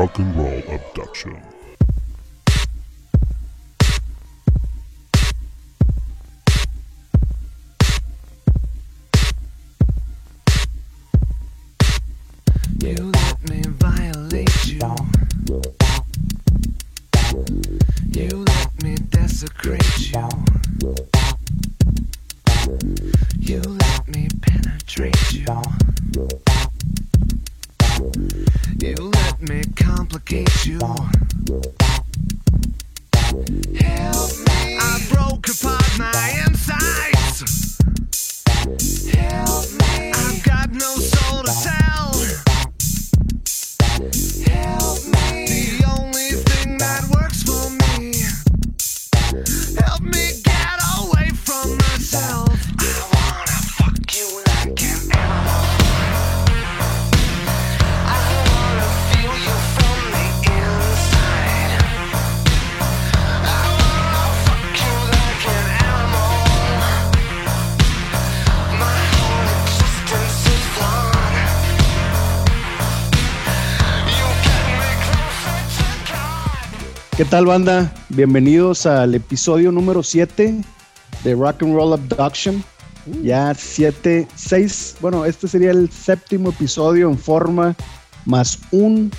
Rock and Roll Abduction. Tal banda? Bienvenidos al episodio número 7 de Rock and Roll Abduction. Ya 7, 6, bueno, este sería el séptimo episodio en forma, más un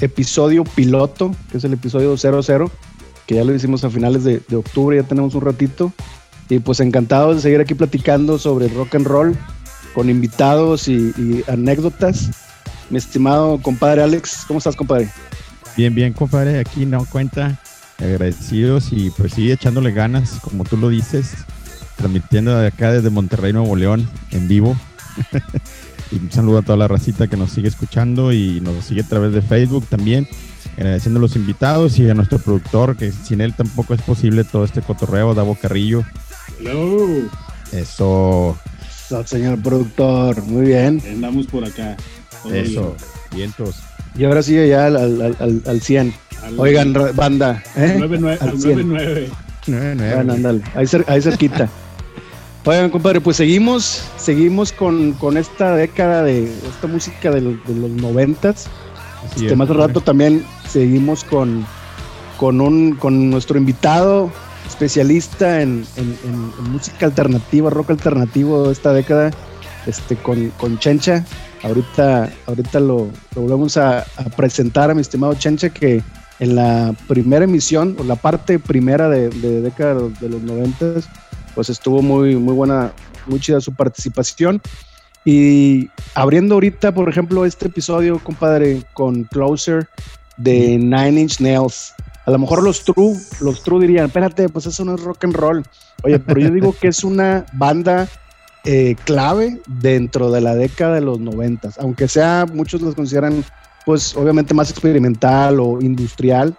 episodio piloto, que es el episodio 00, que ya lo hicimos a finales de, de octubre, ya tenemos un ratito. Y pues encantados de seguir aquí platicando sobre rock and roll, con invitados y, y anécdotas. Mi estimado compadre Alex, ¿cómo estás compadre? Bien, bien, compadre, aquí no cuenta. Agradecidos y pues sigue echándole ganas, como tú lo dices, transmitiendo de acá desde Monterrey, Nuevo León, en vivo. y un saludo a toda la racita que nos sigue escuchando y nos sigue a través de Facebook también. Agradeciendo a los invitados y a nuestro productor, que sin él tampoco es posible todo este cotorreo, Davo Carrillo. Hello, Eso, Eso, señor productor, muy bien. andamos por acá. Todo eso, vientos. Y ahora sigue ya al, al, al, al 100. bien. Al- Oigan, banda, ¿eh? al 99, Al al 100. 99. Nueve, nueve. Bueno, ándale, ahí, cer- ahí cerquita. Oigan, compadre, pues seguimos, seguimos con, con esta década de esta música de los, de los noventas. Así Este, es, más al rato también seguimos con, con, un, con nuestro invitado especialista en, en- en- en música alternativa, rock alternativo de esta década, este, con, con Chencha. Ahorita, ahorita lo, lo volvemos a, presentar a mi estimado Chencha, que en la primera emisión, o la parte primera de, de década de los, 90, pues estuvo muy, muy buena, muy chida su participación. Y abriendo ahorita, por ejemplo, este episodio, compadre, con Closer de Nine Inch Nails. A lo mejor los true, los true dirían, espérate, pues eso no es rock and roll. Oye, pero yo digo que es una banda eh, clave dentro de la década de los noventas, aunque sea, muchos los consideran, pues obviamente más experimental o industrial,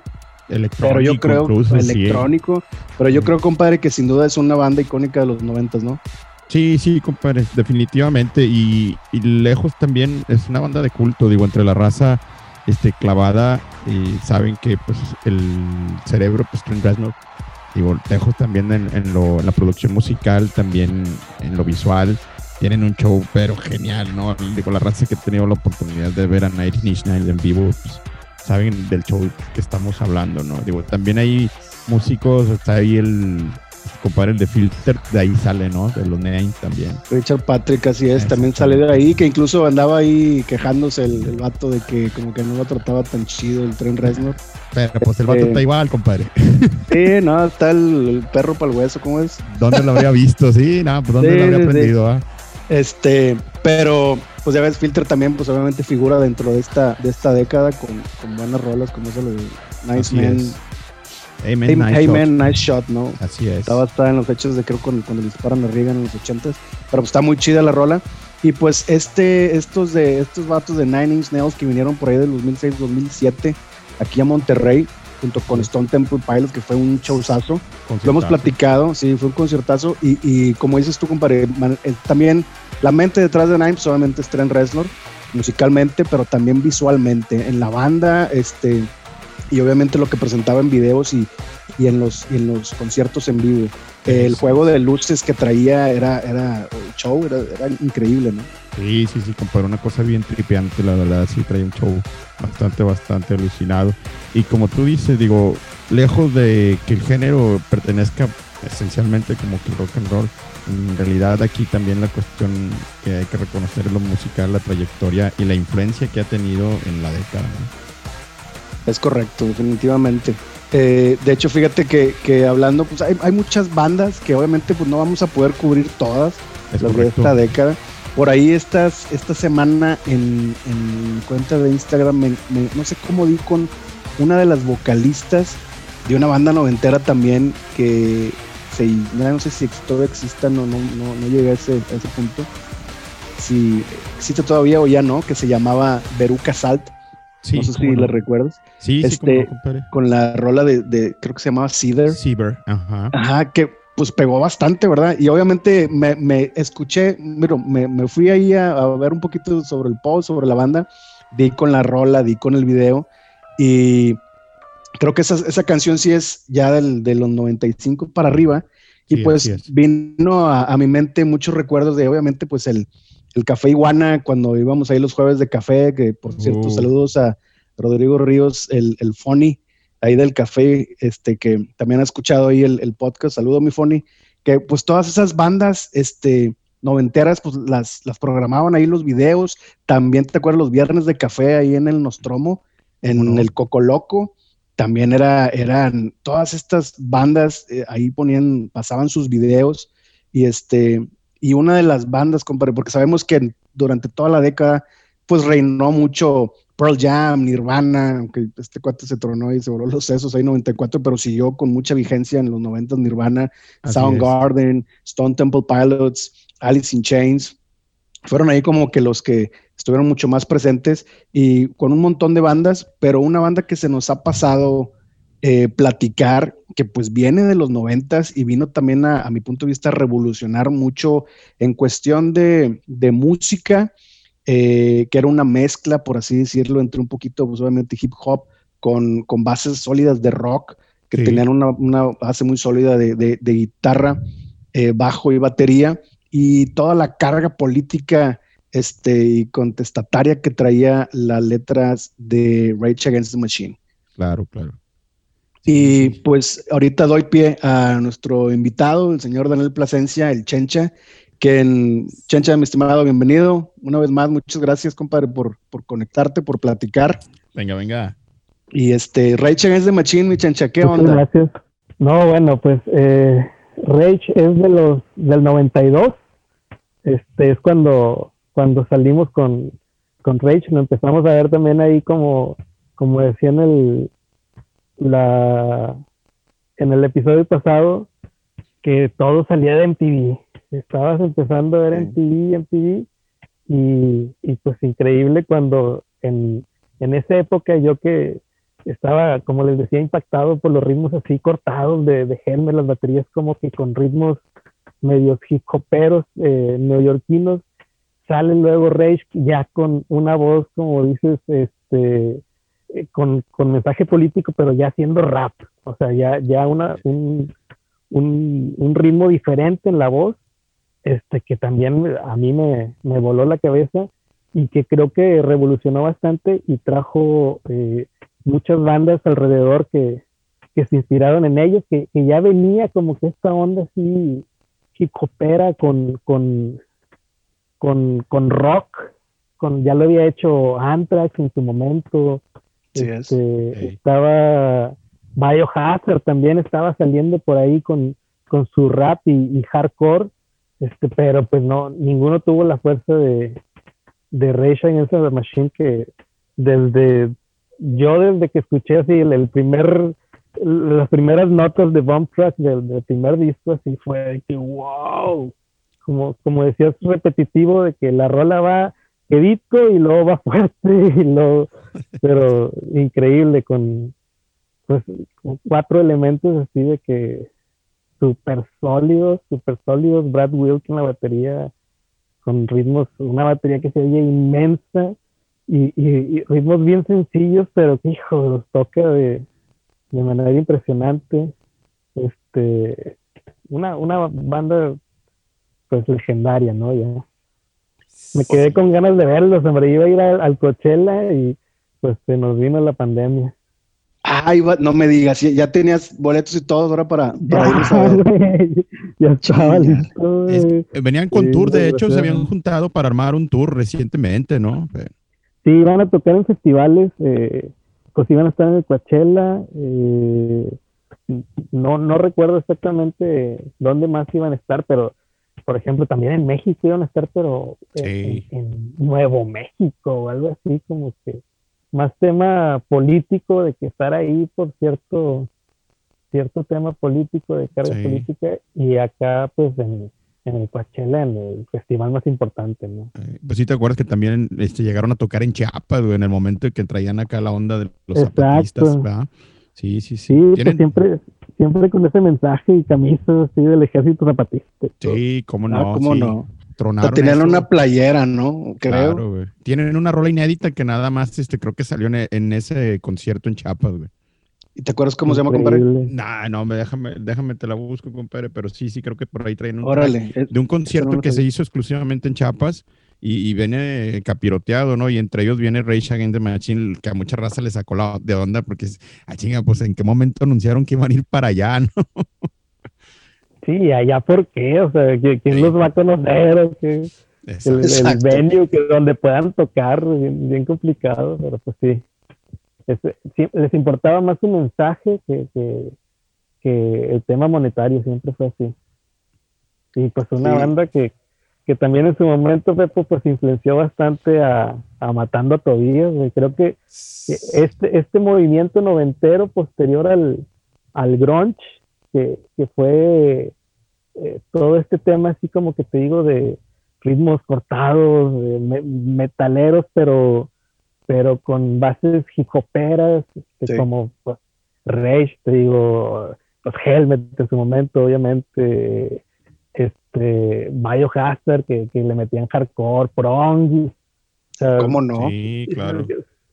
Electrónico, pero yo creo incluso, sí. electrónico, pero yo creo, compadre, que sin duda es una banda icónica de los noventas, ¿no? Sí, sí, compadre, definitivamente. Y, y lejos también es una banda de culto, digo, entre la raza este, clavada. Y saben que pues el cerebro, pues Trent Reznor, digo, lejos también en, lo, la producción musical, también en lo visual. Tienen un show, pero genial, ¿no? Digo, la raza que he tenido la oportunidad de ver a Nine Inch Nails en vivo, pues, saben del show que estamos hablando, ¿no? Digo, también hay músicos, está ahí el compadre el de Filter, de ahí sale, ¿no? De los Nine también. Richard Patrick, así es, también Exactamente. salió de ahí, que incluso andaba ahí quejándose el, el vato de que como que no lo trataba tan chido el tren Reznor. Pero pues el vato Este- está igual, compadre. Sí, no, está el, el perro para el hueso, ¿cómo es? ¿Dónde lo habría visto? Sí, no, pues ¿dónde Sí, lo habría sí, sí. aprendido? ah? Este, pero pues ya ves, Filter también, pues obviamente figura dentro de esta, de esta década con, con buenas rolas como eso de Nice Así Man, es. Hey, man, Hey, nice Hey shot. Man, Nice Shot, ¿no? Así es. Estaba basada en los hechos de creo cuando le disparan a Reagan en los 80s. Pero pues está muy chida la rola. Y pues este, estos de estos vatos de Nine Inch Nails que vinieron por ahí del 2006-2007 aquí a Monterrey junto con Stone Temple Pilots que fue un showzazo. Lo hemos platicado, sí, fue un conciertazo y, y como dices tú, compadre, man- eh, también la mente detrás de Nine obviamente es Trent Reznor musicalmente, pero también visualmente en la banda, este y obviamente lo que presentaba en videos y, y en los y en los conciertos en vivo. El juego de luces que traía era era show, era, era increíble, ¿no? Sí, sí, sí, compadre, una cosa bien tripeante, la verdad, sí trae un show bastante, bastante alucinado. Y como tú dices, digo, lejos de que el género pertenezca esencialmente como que rock and roll, en realidad aquí también la cuestión que hay que reconocer es lo musical, la trayectoria y la influencia que ha tenido en la década. ¿no? Es correcto, definitivamente. Eh, de hecho, fíjate que, que hablando, pues hay, hay muchas bandas que obviamente pues no vamos a poder cubrir todas Es las de correcto. esta década. Por ahí estas, esta semana en, en mi cuenta de Instagram, me- me- no sé cómo di con una de las vocalistas de una banda noventera también que se, no sé si todavía exista, no, no, no, no llegué a ese, a ese punto. Si existe todavía o ya no, que se llamaba Veruca Salt, Sí, no sé si no. la recuerdas, Sí, sí, este- no, compadre. con la rola de, de creo que se llamaba Cedar. Sieber, ajá. Ajá, que pues pegó bastante, ¿verdad? Y obviamente me, me escuché, me, me fui ahí a, a ver un poquito sobre el post, sobre la banda, di con la rola, di con el video y creo que esa, esa canción sí es ya del, de los 95 para arriba y Sí, pues vino a, a mi mente muchos recuerdos de obviamente pues el, el Café Iguana cuando íbamos ahí los jueves de café, que por cierto Uh. saludos a Rodrigo Ríos, el, el Fonny ahí del café, este, que también ha escuchado ahí el, el podcast, saludo mi Fonny, que pues todas esas bandas, este, noventeras, pues las, las programaban ahí los videos, también te acuerdas los viernes de café ahí en el Nostromo, en ¿Cómo no? el Coco Loco, también era, eran todas estas bandas, eh, ahí ponían, pasaban sus videos, y este, y una de las bandas, compadre, porque sabemos que durante toda la década, pues reinó mucho Pearl Jam, Nirvana, aunque este cuate se tronó y se voló los sesos ahí 94, pero siguió con mucha vigencia en los 90 Nirvana, Así Soundgarden, Stone Temple Pilots, Alice in Chains. Fueron ahí como que los que estuvieron mucho más presentes y con un montón de bandas, pero una banda que se nos ha pasado eh, platicar, que pues viene de los noventas y vino también a, a mi punto de vista a revolucionar mucho en cuestión de, de música, eh, que era una mezcla, por así decirlo, entre un poquito, pues obviamente hip hop con, con bases sólidas de rock, que Sí. tenían una, una base muy sólida de, de- de guitarra, eh, bajo y batería, y toda la carga política este, y contestataria que traía las letras de Rage Against the Machine. Claro, claro. Y pues ahorita doy pie a nuestro invitado, el señor Daniel Plasencia, el Chencha, que en Chencha, mi estimado, bienvenido. Una vez más, muchas gracias, compadre, por, por conectarte, por platicar. Venga, venga. Y este, Rage Against the Machine, mi Chencha, ¿qué Muchas onda? gracias. No, bueno, pues eh, Rage es de los del 92. Este es cuando cuando salimos con con Rage, lo empezamos a ver también ahí como como decía en el la en el episodio pasado que todo salía de MTV. Estabas empezando a ver. MTV, MTV y, y pues increíble cuando en, en esa época yo que estaba, como les decía, impactado por los ritmos así cortados de, de Helmer, las baterías como que con ritmos medios hip hoperos eh, neoyorquinos. Sale luego Rage ya con una voz, como dices, este, eh, con, con mensaje político, pero ya haciendo rap. O sea, ya, ya una, un, un, un ritmo diferente en la voz, este, que también a mí me, me voló la cabeza y que creo que revolucionó bastante y trajo eh, muchas bandas alrededor que, que se inspiraron en ellos, que, que ya venía como que esta onda así hip hopera con, con, con, con rock, con, ya lo había hecho Anthrax en su momento, Es. este, Ey. estaba Biohazard también estaba saliendo por ahí con, con su rap y, y hardcore, este, pero pues no, ninguno tuvo la fuerza de, de Rage Against the Machine que desde yo desde que escuché así el, el primer las primeras notas de Bomb Track del, del primer disco así fue que wow como, como decías repetitivo de que la rola va quedito y luego va fuerte y luego pero increíble con pues con cuatro elementos así de que súper sólidos, súper sólidos, Brad Wilk en la batería con ritmos, una batería que se oye inmensa y, y- y ritmos bien sencillos, pero que hijo, los toca de, de manera impresionante. Este, una, una banda pues legendaria, ¿no? Ya. Me quedé con ganas de verlos, hombre, iba a ir al, al Coachella y pues se nos vino la pandemia. Ay, va- no me digas, ya- tenías boletos y todo ahora para, para a ver. ya estaba listo, Es- venían con Sí, tour, de hecho, se habían juntado para armar un tour recientemente, ¿no? Sí, iban a tocar en festivales, eh, pues iban a estar en el Coachella, eh, no, no recuerdo exactamente dónde más iban a estar, pero por ejemplo también en México iban a estar, pero en, Sí. en- en Nuevo México o algo así, como que más tema político de que estar ahí por cierto, cierto tema político, de carga Sí. política, y acá pues en, en el Coachella, en el festival más importante, ¿no? Eh, Pues sí, te acuerdas que también este, llegaron a tocar en Chiapas, güey, en el momento en que traían acá la onda de los Exacto. zapatistas, ¿verdad? Sí, sí, sí. Sí, pues siempre, siempre con ese mensaje y camisas así del ejército zapatista. Sí, cómo no. Ah, ¿cómo sí. no? Tronaron Tenían eso. una playera, ¿no? Creo. Claro, güey. Tienen una rola inédita que nada más, este, creo que salió en, en ese concierto en Chiapas, güey. ¿Y te acuerdas cómo se llama, compadre? Nah, no, me, déjame, déjame, te la busco, compadre, pero sí, sí, creo que por ahí traen un Órale. de un concierto no que se hizo exclusivamente en Chiapas y, y viene capiroteado, ¿no? Y entre ellos viene Rage Against the Machine, que a mucha raza le sacó la de onda porque, ah, chinga, pues en qué momento anunciaron que iban a ir para allá, ¿no? Sí, ¿y allá por qué? O sea, ¿qui- ¿quién Sí. los va a conocer? ¿O qué? El, el venue que donde puedan tocar, bien, bien complicado, pero pues sí. Les importaba más su mensaje que, que, que el tema monetario, siempre fue así. Y pues una Sí. banda que, que también en su momento, Pepo, pues influenció bastante a, a Matando a Tobías, güey. Creo que este, este movimiento noventero posterior al, al grunge, que, que fue eh, todo este tema así como que te digo de ritmos cortados, de me- metaleros, pero, pero con bases hip hoperas, este, Sí. como pues, Rage, te digo, los Helmet en su momento, obviamente, este, Biohazard, que, que le metían hardcore, Prong, o sea, ¿Cómo no? Sí, claro.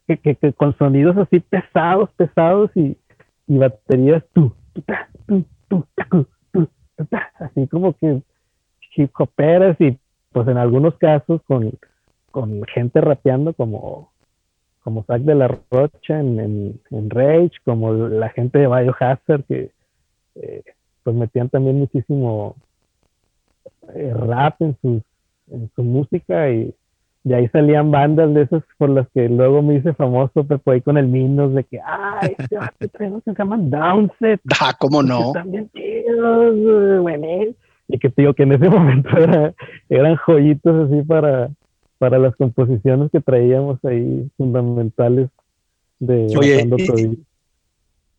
que, que- que con sonidos así pesados, pesados y, y baterías tu, tu, ta, tu, tu, tacu, tu, tu, ta, así como que hip hoperas y pues en algunos casos con, con gente rapeando como como Zack de la Rocha en, en, en Rage, como la gente de Biohazard que eh, pues metían también muchísimo eh, rap en sus en su música y de ahí salían bandas de esas por las que luego me hice famoso, pero ahí con el Minos, de que, ay, este unos que se llaman Downset, Ah, ¿cómo no? están bien chidos, güey. Y que te digo que en ese momento era- eran joyitos así para, para las composiciones que traíamos ahí fundamentales de Oye, y-.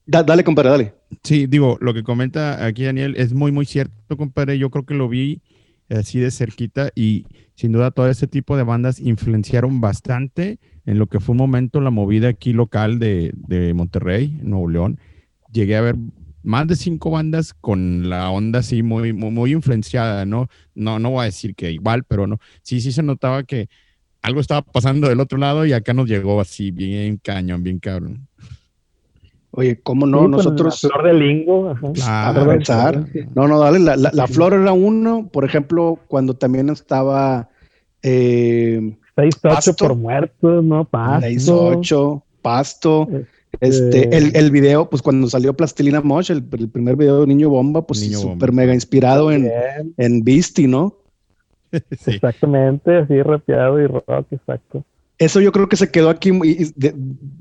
Da- dale, compadre, dale. Sí, digo, lo que comenta aquí Daniel es muy, muy cierto, compadre. Yo creo que lo vi así de cerquita y sin duda todo ese tipo de bandas influenciaron bastante en lo que fue un momento la movida aquí local de, de Monterrey, Nuevo León. Llegué a ver más de cinco bandas con la onda así muy, muy, muy influenciada, ¿no? No, no voy a decir que igual, pero no. Sí, sí se notaba que algo estaba pasando del otro lado y acá nos llegó así bien cañón, bien cabrón. Oye, ¿cómo no? Nosotros. la flor de lingo, ajá. Claro, a pensar. No, no, dale. La, la, la flor era uno, por ejemplo, cuando también estaba eh, 6-8 Pasto. por muertos, ¿no? Pasto. 6-8, Pasto. Este, Eh, el, el video, pues cuando salió Plastilina Mosh, el, el primer video de Niño Bomba, pues súper mega inspirado en, en Beastie, ¿no? Sí. Exactamente, así rapeado y rock, exacto. Eso yo creo que se quedó aquí y y de-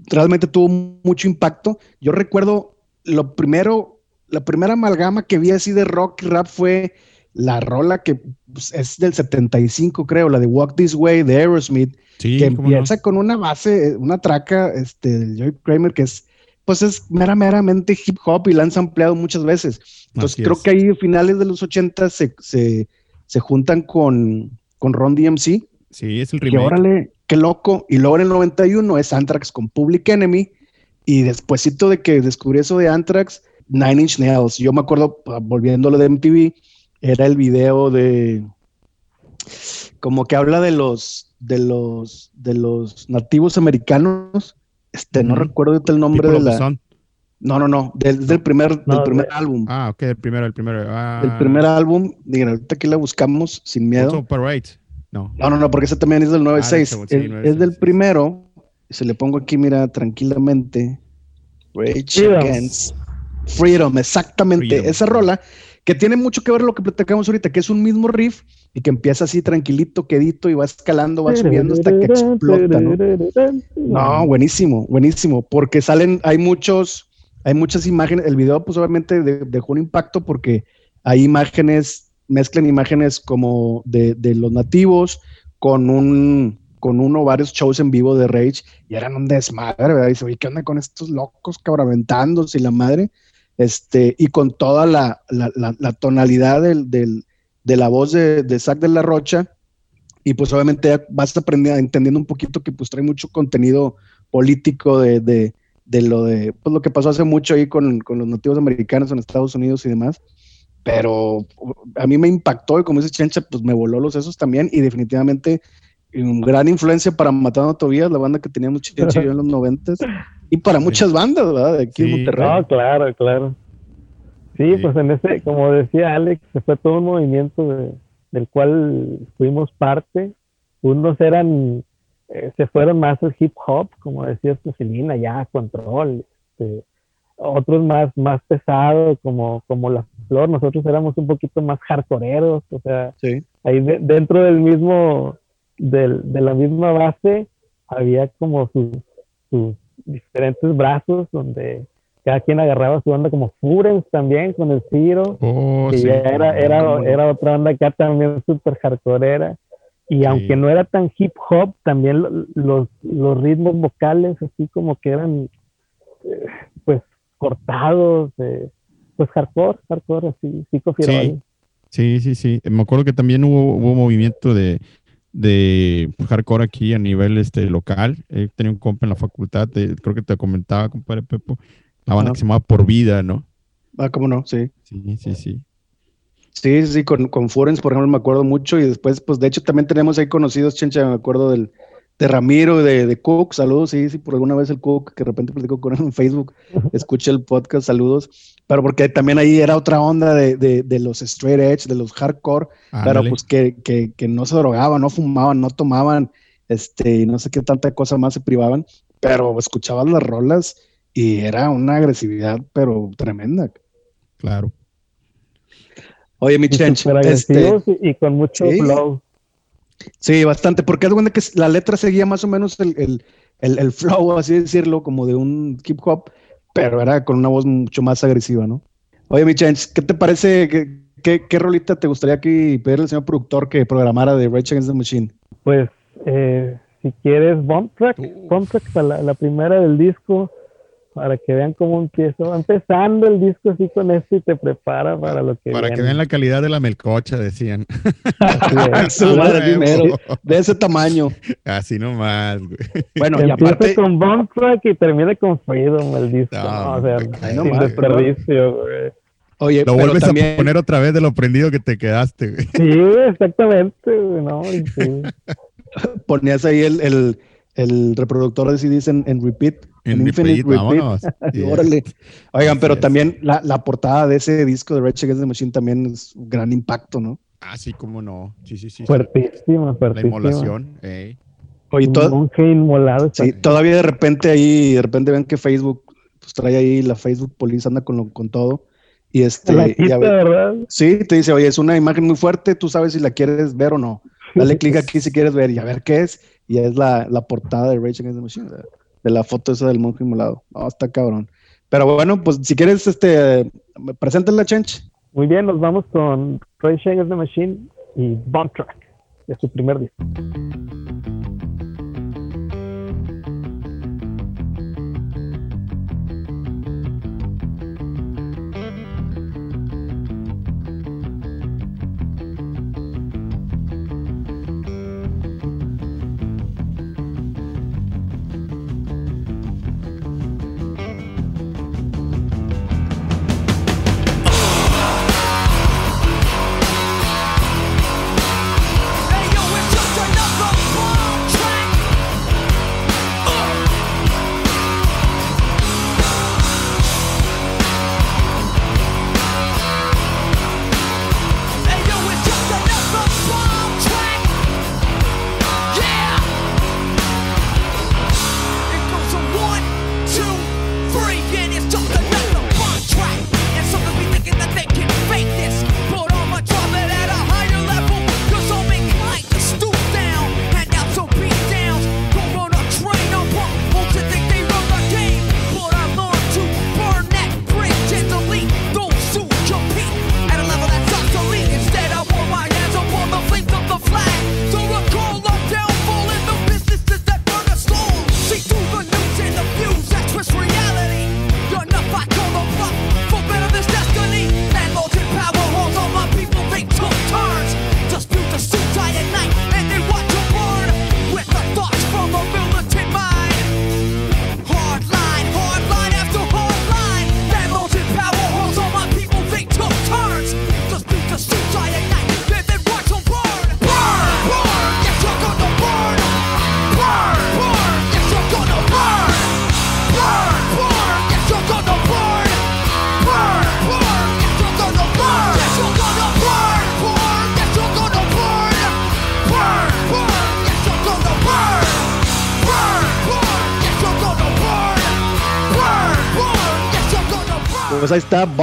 realmente tuvo mucho impacto. Yo recuerdo lo primero, la primera amalgama que vi así de rock y rap fue la rola que pues, es del 75, creo, la de Walk This Way de Aerosmith, Sí, que no. empieza con una base, una traca este, del Joey Kramer que es, pues es mera, meramente hip hop y la han ampliado muchas veces. Entonces Así creo es. que ahí finales de los 80 se, se, se juntan con, con Ron DMC Sí, es el que remake. órale, qué loco. Y luego en el 91 es Anthrax con Public Enemy. Y despuésito de que descubrí eso de Anthrax, Nine Inch Nails. Yo me acuerdo, ah, volviendo a lo de MTV, era el video de como que habla de los de los de los nativos americanos. Este, no recuerdo el nombre People de la. No, no, no, del, del primer, No, del primer de- álbum. Ah, ok, el primero, el primero. Ah, El primer álbum, digan, ahorita aquí la buscamos sin miedo. Parade. No. No, no, no, porque ese también es del 96. Ah, sí, es, 96, es del primero. Se le pongo aquí, mira, tranquilamente. Rage Freedom. Against Freedom, exactamente. Freedom. Esa rola que tiene mucho que ver lo que platicamos ahorita, que es un mismo riff y que empieza así tranquilito, quedito y va escalando, va subiendo hasta que explota, ¿no? No, buenísimo, buenísimo, porque salen, hay muchos, hay muchas imágenes, el video pues obviamente de- dejó un impacto porque hay imágenes, mezclan imágenes como de, de los nativos con un, con uno o varios shows en vivo de Rage y eran un desmadre, ¿verdad? Y dice, oye, ¿qué onda con estos locos cabraventándose y la madre? Este, y con toda la, la, tonalidad del, del- de la voz de, de Zack de la Rocha, y pues obviamente vas aprendiendo, entendiendo un poquito que pues trae mucho contenido político de, de, de lo de pues lo que pasó hace mucho ahí con, con los nativos americanos en Estados Unidos y demás. Pero a mí me impactó y como dice Chencha, pues me voló los sesos también y definitivamente un gran influencia para Matando a Tobías, la banda que teníamos Chencha y yo en los noventas y para muchas bandas, ¿verdad? De aquí en Sí. Monterrey. No, claro, claro. Sí, Sí. pues en ese, como decía Alex, fue todo un movimiento de- del cual fuimos parte. Unos eran, eh, se fueron más al hip hop, como decía Celina, ya, control. este, otros más, más pesados, como, como La Flor. Nosotros éramos un poquito más hardcoreeros, o sea, Sí. ahí de- dentro del mismo, del, de la misma base, había como sus, sus diferentes brazos donde cada quien agarraba su banda como Furens también con el Ciro, Oh, que sí. ya era, no. era otra banda acá también súper hardcoreera. Y Sí. aunque no era tan hip hop, también lo- los, los ritmos vocales así como que eran eh, pues cortados, eh, pues hardcore, hardcore así, Psico Firol. Sí, sí, sí. Me acuerdo que también hubo, hubo movimiento de, de hardcore aquí a nivel este local. Eh, tenía un compa en la facultad, eh, creo que te comentaba, compadre Pepo, la banda Ajá. que se llamaba Por Vida, ¿no? Ah, cómo no, sí. Sí, sí, sí. Sí, sí, sí, con, con Furens, por ejemplo, me acuerdo mucho y después, pues de hecho también tenemos ahí conocidos, Chencha, me acuerdo del, de Ramiro, de, de Cook, saludos, sí, sí, por alguna vez el Cook, que de repente platico con él en Facebook, escuché el podcast, saludos, pero porque también ahí era otra onda de, de, de los straight edge, de los hardcore, pero Ándale. pues que, que, que no se drogaban, no fumaban, no tomaban, este, y no sé qué tanta cosa más se privaban, pero escuchaban las rolas y era una agresividad, pero tremenda. Claro. Oye, mi Chench, este, y, y con mucho sí. flow. Sí, bastante, porque es cuenta que la letra seguía más o menos el, el, el, el flow, así decirlo, como de un hip hop, pero era con una voz mucho más agresiva, ¿no? Oye, mi Chance, ¿qué te parece? ¿Qué, qué, qué rolita te gustaría aquí pedirle al señor productor que programara de Rage Against the Machine? Pues eh, si quieres bomb track, bomb track para la, la primera del disco, para que vean cómo empiezo. Va empezando el disco así con esto y te prepara para lo que Para que vean la calidad de la melcocha, decían. Así es. Primero, de ese tamaño. Así nomás, güey. Bueno, y Empieza aparte, con bomb track y termina con freedom el disco. No, ¿no? O sea, sin mal, desperdicio, güey. oye, Lo pero vuelves también, a poner otra vez de lo prendido que te quedaste, güey. Sí, exactamente, güey, ¿no? Y sí. ponías ahí el, el, el reproductor de CDs en, en repeat, En infinite repeat, vámonos. Órale. Oigan, pero también la, la portada de ese disco de Rage Against the Machine también es un gran impacto, ¿no? Ah, sí, cómo no. Sí, sí, sí. sí. Fuertísima, La fuertísima. inmolación. ey. Oye, Un to- monje inmolado. sí, todavía de repente ahí, de repente ven que Facebook, pues trae ahí la Facebook Police, anda con, lo- con todo. Y este, la quita, ¿verdad? sí, te dice, oye, es una imagen muy fuerte, tú sabes si la quieres ver o no. Dale clic aquí si quieres ver y a ver qué es. Y es la, la portada de Rage Against the Machine, de, de la foto esa del monje inmolado. No, está cabrón. Pero bueno, pues si quieres, este, preséntala, Chench. Muy bien, nos vamos con Rage Against the Machine y Bomb Track, de su primer disco.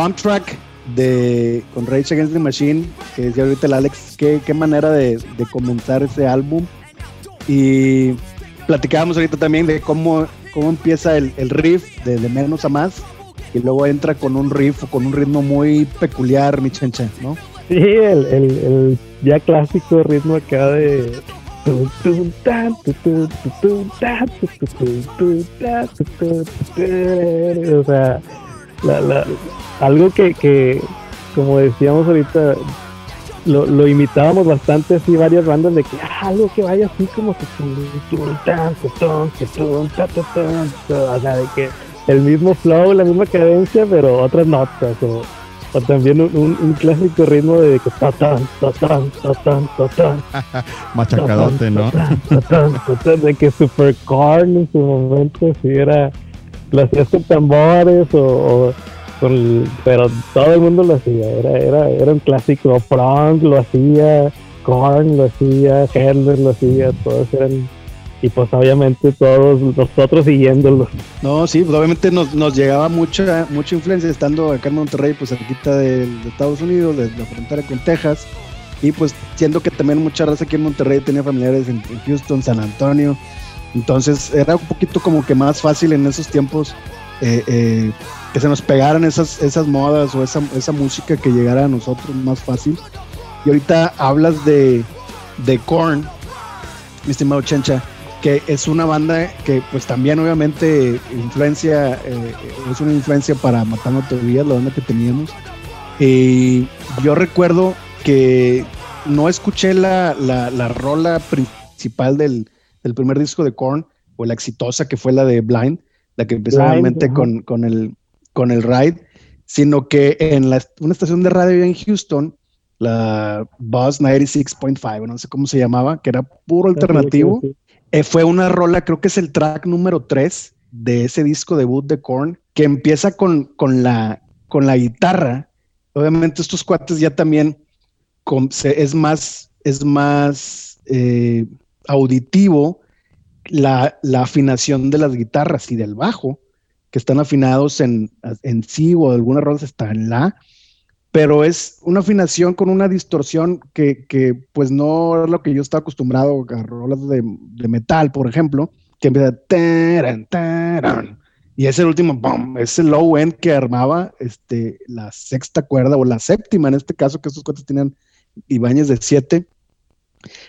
Ahí está Bomb Track de con Rage Against the Machine, que decía ahorita el Alex, qué, qué manera de, de comenzar ese álbum. Y platicábamos ahorita también de cómo, cómo empieza el, el riff de, de menos a más y luego entra con un riff con un ritmo muy peculiar, mi chencha, ¿no? Sí, el, el, el ya clásico ritmo acá de. O sea, la, la, algo que, que, como decíamos ahorita, lo, lo imitábamos bastante así varias bandas de que ah, algo que vaya así como que o sea de que el mismo flow, la misma cadencia, pero otras notas o, o también un, un, un clásico ritmo de que Machacadote, ¿no? de que Super Corn en su momento si era lo hacías con tambores o, con- pero todo el mundo lo hacía, era, era, era un clásico, Frank lo hacía, Korn lo hacía, Helmer lo hacía, todos eran y pues obviamente todos nosotros siguiéndolos. No, sí, pues obviamente nos, nos llegaba mucha, mucha influencia estando acá en Monterrey, pues cerquita de, Estados Unidos, de la frontera con Texas, y pues siendo que también mucha raza aquí en Monterrey tenía familiares en Houston, San Antonio, entonces era un poquito como que más fácil en esos tiempos eh, eh, que se nos pegaran esas, esas modas o esa, esa música que llegara a nosotros más fácil. Y ahorita hablas de, de Korn, mi estimado Chencha, que es una banda que pues también obviamente influencia, eh, es una influencia para Matando Teorías, la banda que teníamos. Y yo recuerdo que no escuché la, la, la rola principal del, del primer disco de Korn, o la exitosa que fue la de Blind, la que empezó Blind, realmente con, con, el, con el ride, sino que en la, una estación de radio en Houston, la Buzz 96.5, no sé cómo se llamaba, que era puro alternativo. Eh, fue una rola, creo que es el track número 3 de ese disco debut de Korn, que empieza con, con, la, con la guitarra. Obviamente estos cuates ya también con- se- es más, es más eh, auditivo la, afinación de las guitarras y del bajo, que están afinados en, en sí o algunas rolas está en la, pero es una afinación con una distorsión que, que, pues no es lo que yo estaba acostumbrado a rolas de, metal, por ejemplo, que empieza taran, taran, y es el último, bum, es el low end que armaba este, la sexta cuerda o la séptima en este caso, que estos cuates tenían Ibáñez de siete.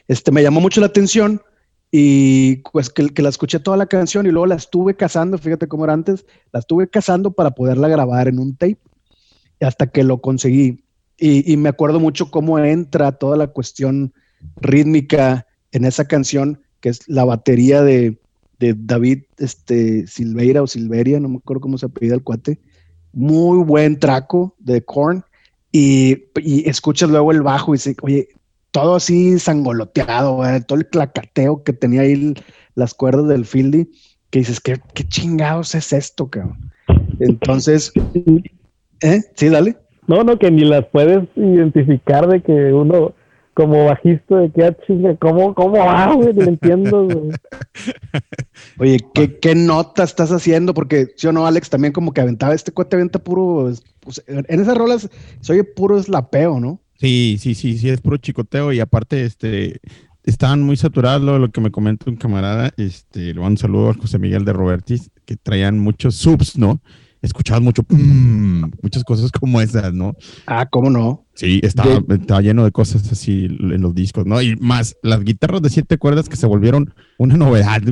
Este, me llamó mucho la atención y pues que, la escuché toda la canción y luego la estuve cazando, fíjate cómo era antes, la estuve cazando para poderla grabar en un tape hasta que lo conseguí. Y, y me acuerdo mucho cómo entra toda la cuestión rítmica en esa canción, que es la batería de, de David este, Silveira o Silveria, no me acuerdo cómo se apellida el cuate. Muy buen traco de Korn. Y, y escuchas luego el bajo y dices, oye, todo así sangoloteado, ¿verdad? todo el clacateo que tenía ahí el- las cuerdas del Fieldy, que dices, ¿qué, qué chingados es esto, cabrón? Entonces, ¿eh? Sí, dale. No, no, que ni las puedes identificar de que uno, como bajista, de que ah, chinga, ¿cómo, cómo va, güey? No entiendo, güey. Oye, ¿qué, ¿qué nota estás haciendo? Porque yo no, Alex, también como que aventaba, este cuate avienta puro, pues, en esas rolas se oye puro eslapeo, ¿no? Sí, sí, sí, sí, es puro chicoteo y aparte, este, estaban muy saturados lo, lo que me comenta un camarada, este, le mando un saludo a José Miguel de Robertis, que traían muchos subs, ¿no? Escuchabas mucho, mm, muchas cosas como esas, ¿no? Ah, ¿cómo no? Sí, estaba, estaba lleno de cosas así en los discos, ¿no? Y más, las guitarras de siete cuerdas que se volvieron una novedad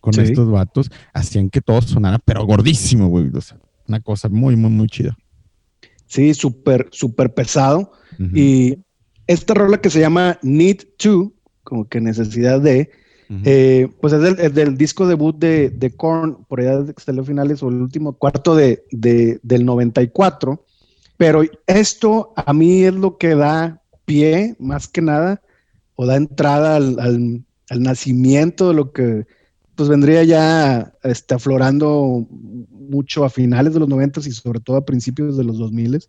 con Sí. estos vatos, hacían que todo sonara, pero gordísimo, güey. O sea, una cosa muy, muy, muy chida. Sí, súper, súper pesado. Y esta rola que se llama Need to, como que necesidad de, eh, pues es del, es del disco debut de, de Korn, por allá de salió finales o el último cuarto de, de- del 94. Pero esto a mí es lo que da pie, más que nada, o da entrada al, al- al nacimiento de lo que pues vendría ya este, aflorando mucho a finales de los 90 y sobre todo a principios de los 2000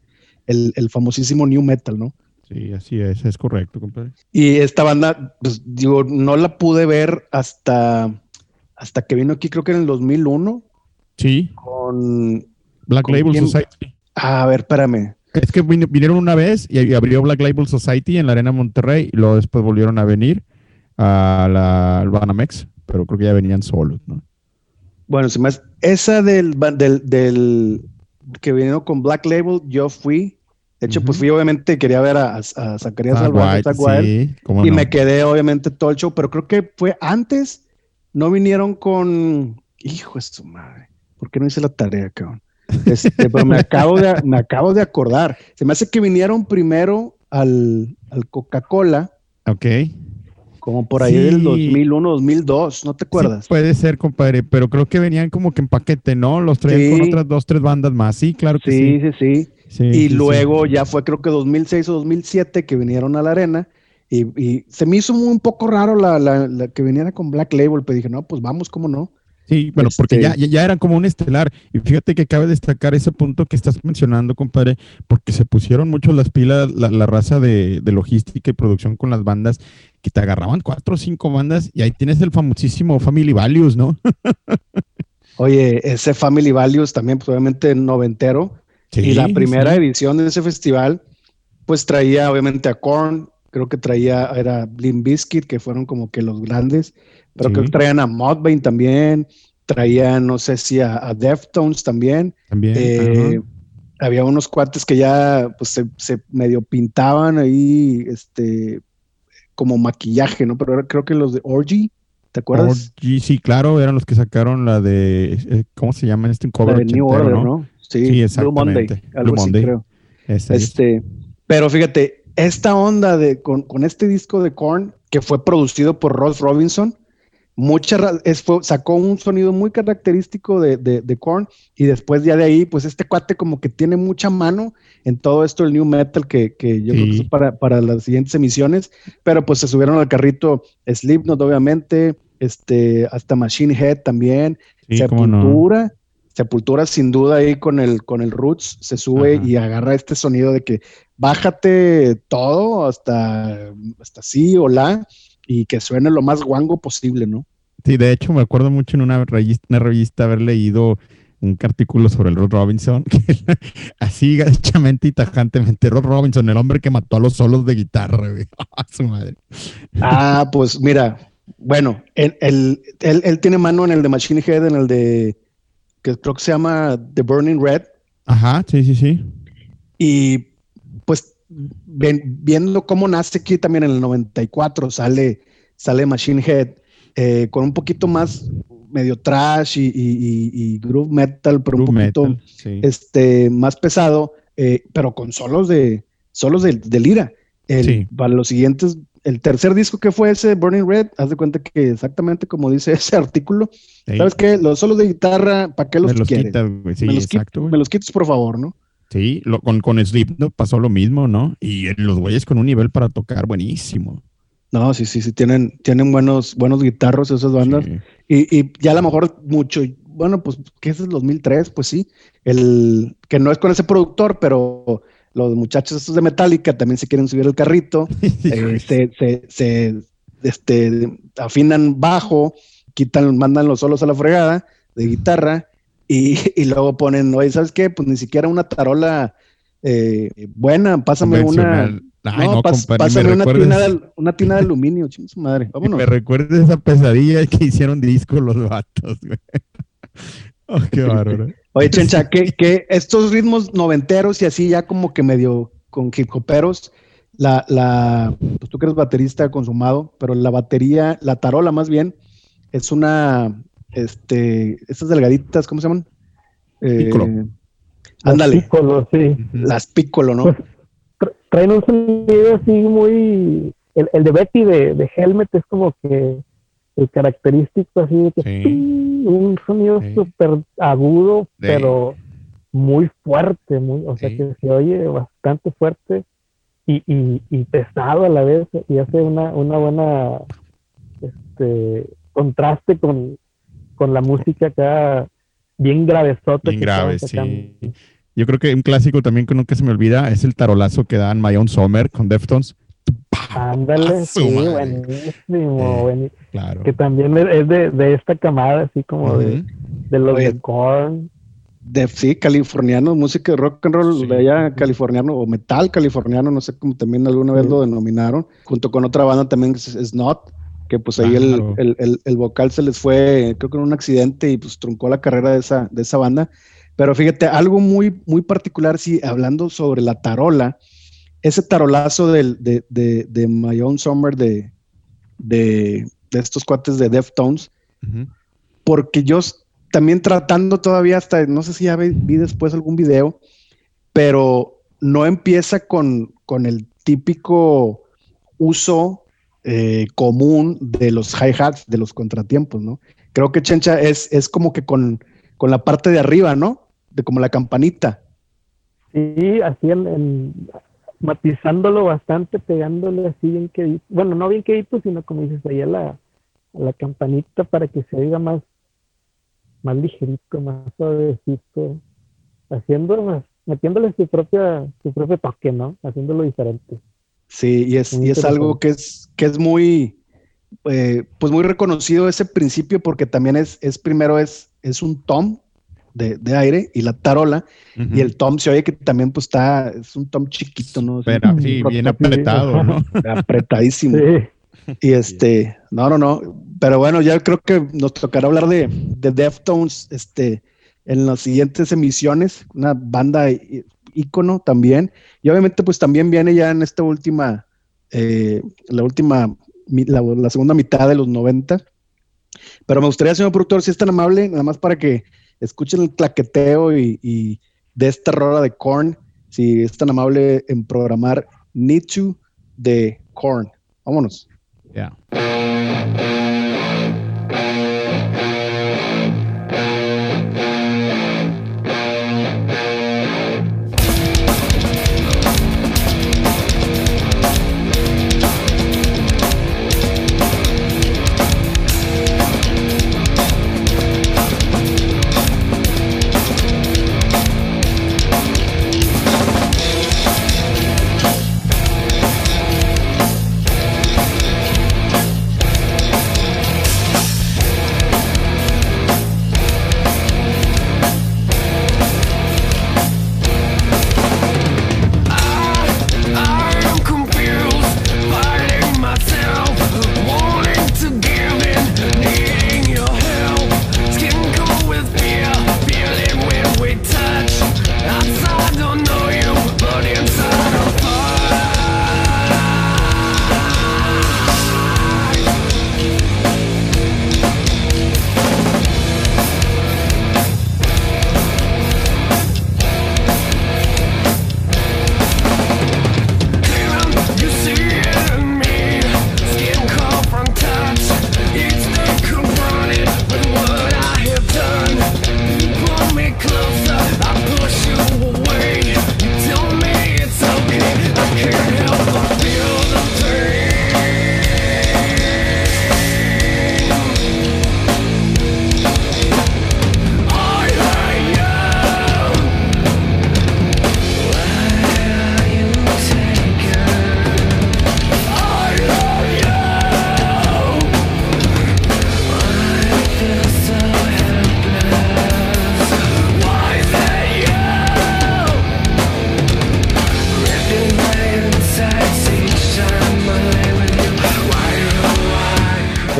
el, el famosísimo New Metal, ¿no? Sí, así es, es correcto, compadre. Y esta banda, pues digo, no la pude ver hasta, hasta que vino aquí, creo que en el 2001, Sí, con... Black ¿Con Label quién? Society. A ver, espérame. Es que vin- vinieron una vez y y abrió Black Label Society en la Arena Monterrey y luego después volvieron a venir a la al Banamex, pero creo que ya venían solos, ¿no? Bueno, se hace- esa del, del, del que vino con Black Label, yo fui. De hecho, pues Ujú. fui, obviamente, quería ver a, a, Zacarías Wild, sí, y no. me quedé, obviamente, todo el show, pero creo que fue antes. No vinieron con. Hijo de su madre. ¿Por qué no hice la tarea, cabrón? Este, pero me acabo, de, me acabo de acordar. Se me hace que vinieron primero al, al Coca-Cola, Ok. Como por ahí Sí. del 2001, 2002, ¿no te acuerdas? Sí, puede ser, compadre, pero creo que venían como que en paquete, ¿no? Los traían con otras dos, tres bandas más. Sí, claro que sí, sí. sí, sí. Y luego ya fue creo que 2006 o 2007 que vinieron a la arena y, y se me hizo un poco raro la, la- la que viniera con Black Label, pero dije, no, pues vamos, ¿cómo no? Sí, bueno, porque Este- ya, ya, ya eran como un estelar. Y fíjate que cabe destacar ese punto que estás mencionando, compadre, porque se pusieron mucho las pilas, la, la raza de, de logística y producción con las bandas, que te agarraban cuatro o cinco bandas y ahí tienes el famosísimo Family Values, ¿no? Oye, ese Family Values también, pues obviamente noventero, y la primera sí. edición de ese festival, pues traía obviamente a Korn, creo que traía, era Blim Biscuit, que fueron como que los grandes, pero Sí. creo que traían a Mudvayne también, traían, no sé si a, a Deftones también, También. Eh, había unos cuates que ya pues se, se medio pintaban ahí, este, como maquillaje, ¿no? Pero creo que los de Orgy, ¿te acuerdas? Orgy, sí, claro, eran los que sacaron la de, eh, ¿cómo se llama este? Un La cover de New Order, ¿no? ¿no? Sí, Sí, Blue Monday, exactamente. algo Blue así Monday. creo. Este, pero fíjate, esta onda de con, con este disco de Korn que fue producido por Ross Robinson, mucha es, fue- sacó un sonido muy característico de, de, de Korn y después ya de ahí, pues este cuate como que tiene mucha mano en todo esto del new metal que, que yo creo que Sí. es para, para las siguientes emisiones, pero pues se subieron al carrito Slipknot obviamente, este, hasta Machine Head también, Sí, cómo no. Sepultura, Sepultura sin duda ahí con el, con el Roots se sube Ajá. y agarra este sonido de que bájate todo hasta, hasta sí o la y que suene lo más guango posible, ¿no? Sí, de hecho me acuerdo mucho en una revista, una revista haber leído un artículo sobre el Rod Robinson, que así gachamente y tajantemente, Rod Robinson, el hombre que mató a los solos de guitarra, güey. A su madre. Ah, pues mira, bueno, el, el- él, él tiene mano en el de Machine Head, en el de, que creo que se llama The Burning Red, Ajá, sí, sí, sí. Y pues ven- viendo cómo nace aquí también en el 94, sale, sale Machine Head eh, con un poquito más medio trash y, y- y- y groove metal, pero Groove un poquito metal, sí. este, más pesado, eh, pero con solos de solos de, de lira. El- Sí. Para los siguientes, el tercer disco que fue ese, Burning Red, haz de cuenta que exactamente como dice ese artículo, Sí. ¿sabes qué? Los solos de guitarra, ¿para qué los Me los quieres? quitas. Sí, me, los qui- exacto, me los quites, por favor, ¿no? Sí, lo- con, con Slipknot pasó lo mismo, ¿no? Y los güeyes con un nivel para tocar buenísimo. No, sí, sí, sí, tienen, tienen buenos, buenos guitarros esas bandas. Sí. Y, y ya a lo mejor mucho, bueno, pues que es el 2003, pues sí, el que no es con ese productor, pero los muchachos estos de Metallica también se quieren subir el carrito, eh, se, se, se, este, afinan bajo, quitan, mandan los solos a la fregada de guitarra y, y luego ponen, oye, ¿sabes qué? Pues ni siquiera una tarola eh, buena, pásame una. Ay, no, no, pas- compadre, pásame me una tina, de, una tina de aluminio, chingue su madre, vámonos. Me recuerda esa pesadilla que hicieron disco los vatos, güey. Oh, qué bárbaro. Oye, Chencha, que, que estos ritmos noventeros y así ya como que medio con hip hoperos, la, la, pues tú que eres baterista consumado, pero la batería, la tarola más bien, es una, este, estas delgaditas, ¿cómo se llaman? Eh, Piccolo. ándale, Piccolo, sí. las piccolo, ¿no? Pues, Tra- traen un sonido así muy. El, el de Betty de, de Helmet es como que el característico así de que Sí. un sonido Sí. súper agudo, pero muy fuerte, muy, o sea que se oye bastante fuerte y, y, y pesado a la vez y hace una, una buena este contraste con, con la música acá bien gravesota Bien grave, sí. Yo creo que un clásico también que nunca se me olvida es el tarolazo que dan My Own Summer con Deftones. Ándale, ¡Ah, sí, madre! buenísimo, Eh, buenísimo. Claro. Que también es de, de esta camada, así como de, de los Oye. de Korn. de sí, californiano, música de rock and roll Sí. de allá californiano o metal californiano, no sé cómo también alguna vez Sí. lo denominaron, junto con otra banda también que es Snot, que pues ahí el, Claro. el, el- el vocal se les fue, creo que en un accidente y pues truncó la carrera de esa, de esa banda. Pero fíjate, algo muy, muy particular, sí, hablando sobre la tarola, ese tarolazo del, de, de, de My Own Summer de, de, de estos cuates de Deftones, porque yo también tratando todavía hasta, no sé si ya vi, vi después algún video, pero no empieza con, con el típico uso eh, común de los hi-hats, de los contratiempos, ¿no? Creo que Chencha es, es como que con, con la parte de arriba, ¿no? De como la campanita. Sí, así en, en- matizándolo bastante, pegándole así bien quedito. Bueno, no bien quedito, sino como dices, ahí a la, la campanita para que se oiga más, más ligerito, más suavecito. Haciendo, metiéndole su propia, su propio toque, ¿no? Haciéndolo diferente. Sí, y es, y es algo que es, que es muy, eh, pues muy reconocido ese principio porque también es, es primero es, es un tom de, de aire y la tarola y el tom se oye que también pues está, es un tom chiquito, ¿no? Pero sí, rock bien apretado, ¿no? apretadísimo. Sí, Y este, no, no, no, pero bueno, ya creo que nos tocará hablar de, de Deftones, este, en las siguientes emisiones, una banda ícono también, y obviamente pues también viene ya en esta última, eh, la última, la, segunda mitad de los 90, pero me gustaría, señor productor, si es tan amable, nada más para que escuchen el claqueteo y, de esta rola de Korn, si es tan amable en programar Need to de Korn. Vámonos.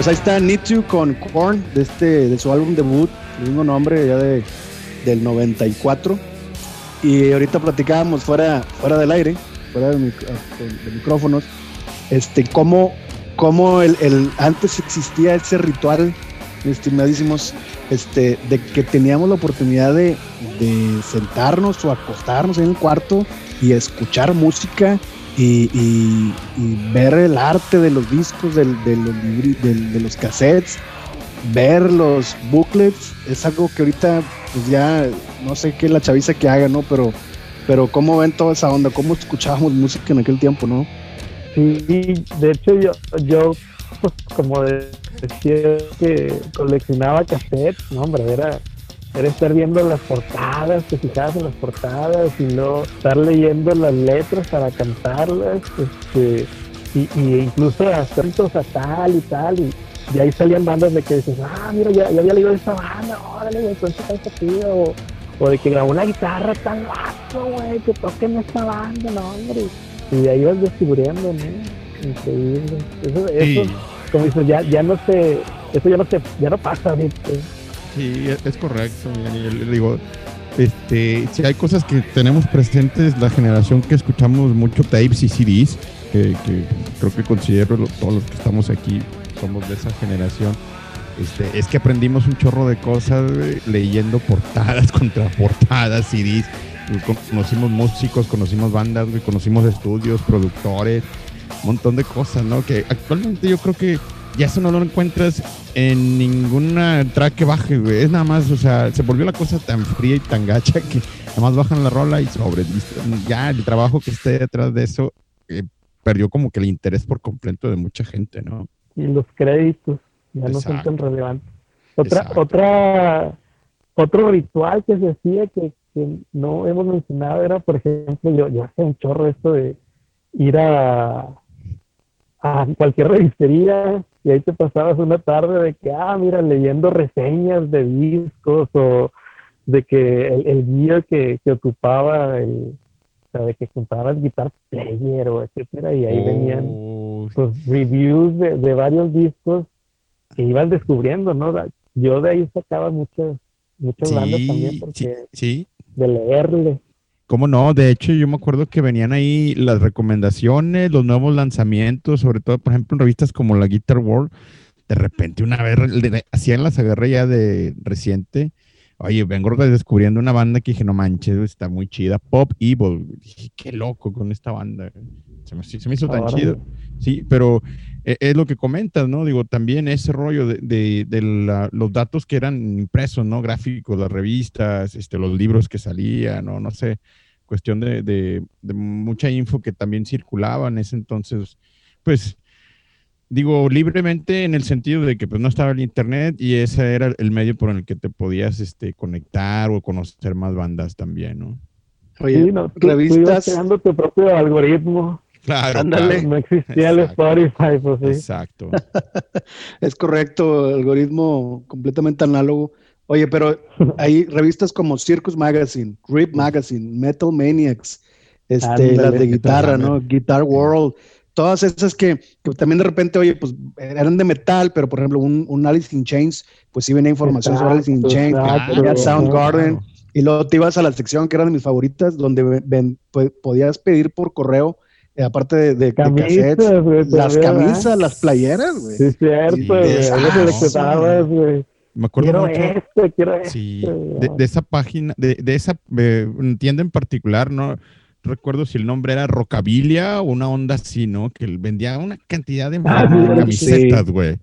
Ahí está Need to con Korn, de, este, de su álbum debut, el mismo nombre, ya de, del 94. Y ahorita platicábamos fuera, fuera del aire, fuera de, mic- de micrófonos, este, cómo, cómo el, el- antes existía ese ritual, estimadísimos, este, de que teníamos la oportunidad de, de sentarnos o acostarnos en el cuarto y escuchar música y, y- y ver el arte de los discos, del- de, los libri- del- de los cassettes, ver los booklets, es algo que ahorita pues ya no sé qué la chaviza que haga, ¿no? Pero, pero cómo ven toda esa onda, cómo escuchábamos música en aquel tiempo, ¿no? Sí, de hecho yo, yo pues, como de- decía que coleccionaba cassettes, no hombre, era, era estar viendo las portadas, te fijabas en las portadas y luego estar leyendo las letras para cantarlas, este, y, y incluso acentos a tal y tal, y, y ahí salían bandas de que dices, ah, mira, ya, ya había leído esta banda, órale, güey, cuenta esta tía, o, o de que grabó una guitarra tan vasto, güey, que toquen esta banda, no, hombre. Y de ahí vas descubriendo, ¿no? Increíble. Eso, eso Sí, como dices, ya, ya no se, eso ya no se, ya no pasa sí, es- es correcto. Miguel, digo, este, si hay cosas que tenemos presentes, la generación que escuchamos mucho tapes y CDs, que, creo que considero todos los que estamos aquí somos de esa generación. Este, es que aprendimos un chorro de cosas leyendo portadas contra portadas, CDs. Conocimos músicos, conocimos bandas, conocimos estudios, productores, un montón de cosas, ¿no? Que actualmente yo creo que ya eso no lo encuentras en ninguna track que baje, güey. Es nada más, o sea, se volvió la cosa tan fría y tan gacha que nada más bajan la rola y sobre. Ya el trabajo que esté detrás de eso eh, perdió como que el interés por completo de mucha gente, ¿no? Y los créditos ya no son tan relevantes. Otra, Exacto. otra, otro ritual que se hacía que, que no hemos mencionado era, por ejemplo, yo, yo hacía un chorro esto de ir a, a cualquier revistería y ahí te pasabas una tarde de que, ah, mira, leyendo reseñas de discos o de que el, el gear que, que ocupaba, el, o sea, de que el guitar player o etcétera, y ahí venían pues reviews de, de varios discos que ibas descubriendo, ¿no? Yo de ahí sacaba muchas, muchas bandas también sí, porque sí, sí. de leerle. ¿Cómo no? De hecho, yo me acuerdo que venían ahí las recomendaciones, los nuevos lanzamientos, sobre todo, por ejemplo, en revistas como la Guitar World. De repente, una vez hacían las agarré ya de reciente. Oye, vengo descubriendo una banda que dije, no manches, está muy chida. Pop Evil. Dije, qué loco con esta banda. Se me, se me hizo tan chido. Sí, pero es lo que comentas, ¿no? Digo, también ese rollo de, de- de la- los datos que eran impresos, ¿no? Gráficos, las revistas, este, los libros que salían, ¿no? No sé, cuestión de, de- de mucha info que también circulaba en ese entonces, pues, digo, libremente en el sentido de que pues no estaba el internet y ese era el medio por el que te podías este, conectar o conocer más bandas también, ¿no? Oye, Sí, no, tú- tú ibas revistas. creando tu propio algoritmo. Claro, Ándale. claro. No existía el Exacto. Spotify, pues sí. Exacto. Es correcto, algoritmo completamente análogo. Oye, pero hay revistas como Circus Magazine, Rip Magazine, Metal Maniacs, este, Ándale. las de guitarra. ¿no? Guitar World, todas esas que, que también de repente, oye, pues eran de metal, pero por ejemplo, un, un Alice in Chains, pues sí venía información sobre Alice in Exacto, Chains, exacto. Claro, Soundgarden, Claro. y luego te ibas a la sección que era de mis favoritas, donde ven- ven- pues, podías pedir por correo, aparte de, de- de cassettes, las camisas, las playeras, güey. Sí, cierto, güey. Ah. Me acuerdo Quiero mucho. esto, quiero esto. Sí, de, de esa página, de, de esa eh, tienda en particular, no recuerdo si el nombre era Rocabilia o una onda así, ¿no? Que vendía una cantidad de Ah, camisetas, güey.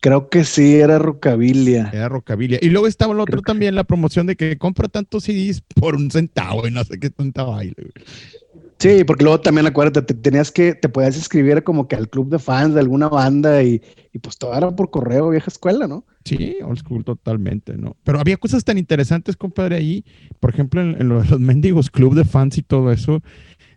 Creo que sí, era Rocabilia. Era Rocabilia. Y luego estaba el otro Creo que también, la promoción de que compra tantos CDs por un centavo y no sé qué tanta baile. Sí, porque luego también acuérdate, te tenías que, te podías inscribir como que al club de fans de alguna banda y, y pues todo era por correo, vieja escuela, ¿no? Sí, old school totalmente, ¿no? Pero había cosas tan interesantes, compadre, ahí. Por ejemplo, en, en los, los mendigos club de fans y todo eso.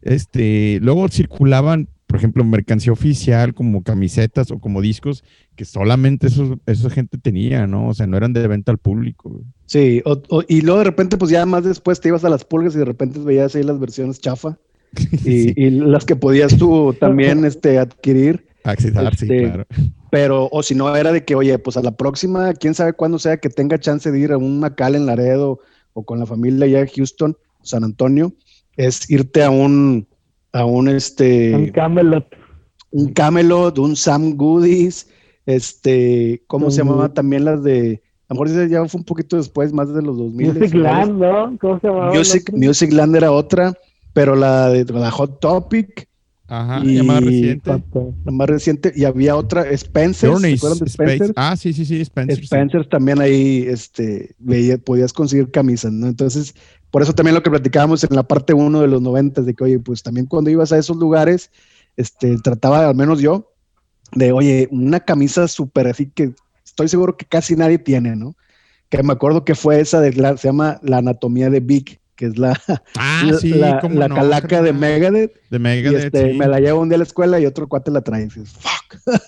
Este, luego circulaban, por ejemplo, mercancía oficial como camisetas o como discos que solamente esos, esa gente tenía, ¿no? O sea, no eran de venta al público. güey. Sí, o- o- y luego de repente pues ya más después te ibas a las pulgas y de repente veías ahí las versiones chafa y, las que podías tú también este, adquirir, accesar, sí, este, claro. pero o si no era de que, oye, pues a la próxima, quién sabe cuándo sea que tenga chance de ir a un Macal en Laredo o con la familia allá de Houston, San Antonio, es irte a un, a un este... Un Camelot. un Camelot, un Sam Goodies, este, ¿cómo se llamaba también las de, a lo mejor ya fue un poquito después, más de los 2000. Music Land, ¿no? ¿Cómo se llamaba? Music, otro? Music Land era otra, pero la de la Hot Topic, Ajá, y- ya más reciente. La más reciente, y había otra, Spencer, ¿se Journeys, acuerdan de Space. Spencer? Ah, sí, sí, sí, Spencer. sí. Spencer también ahí, este, veía- podías conseguir camisas, ¿no? Entonces, por eso también lo que platicábamos en la parte 1 de los 90, de que, oye, pues también cuando ibas a esos lugares, este, trataba, al menos yo, de, oye, una camisa súper así que estoy seguro que casi nadie tiene, ¿no? Que me acuerdo que fue esa de, la, se llama La Anatomía de Big, que es la, Ah, sí, la, cómo la no, calaca de. Megadeth, De y Megadeth, este, sí. me la llevo un día a la escuela y otro cuate la trae, y dices, fuck.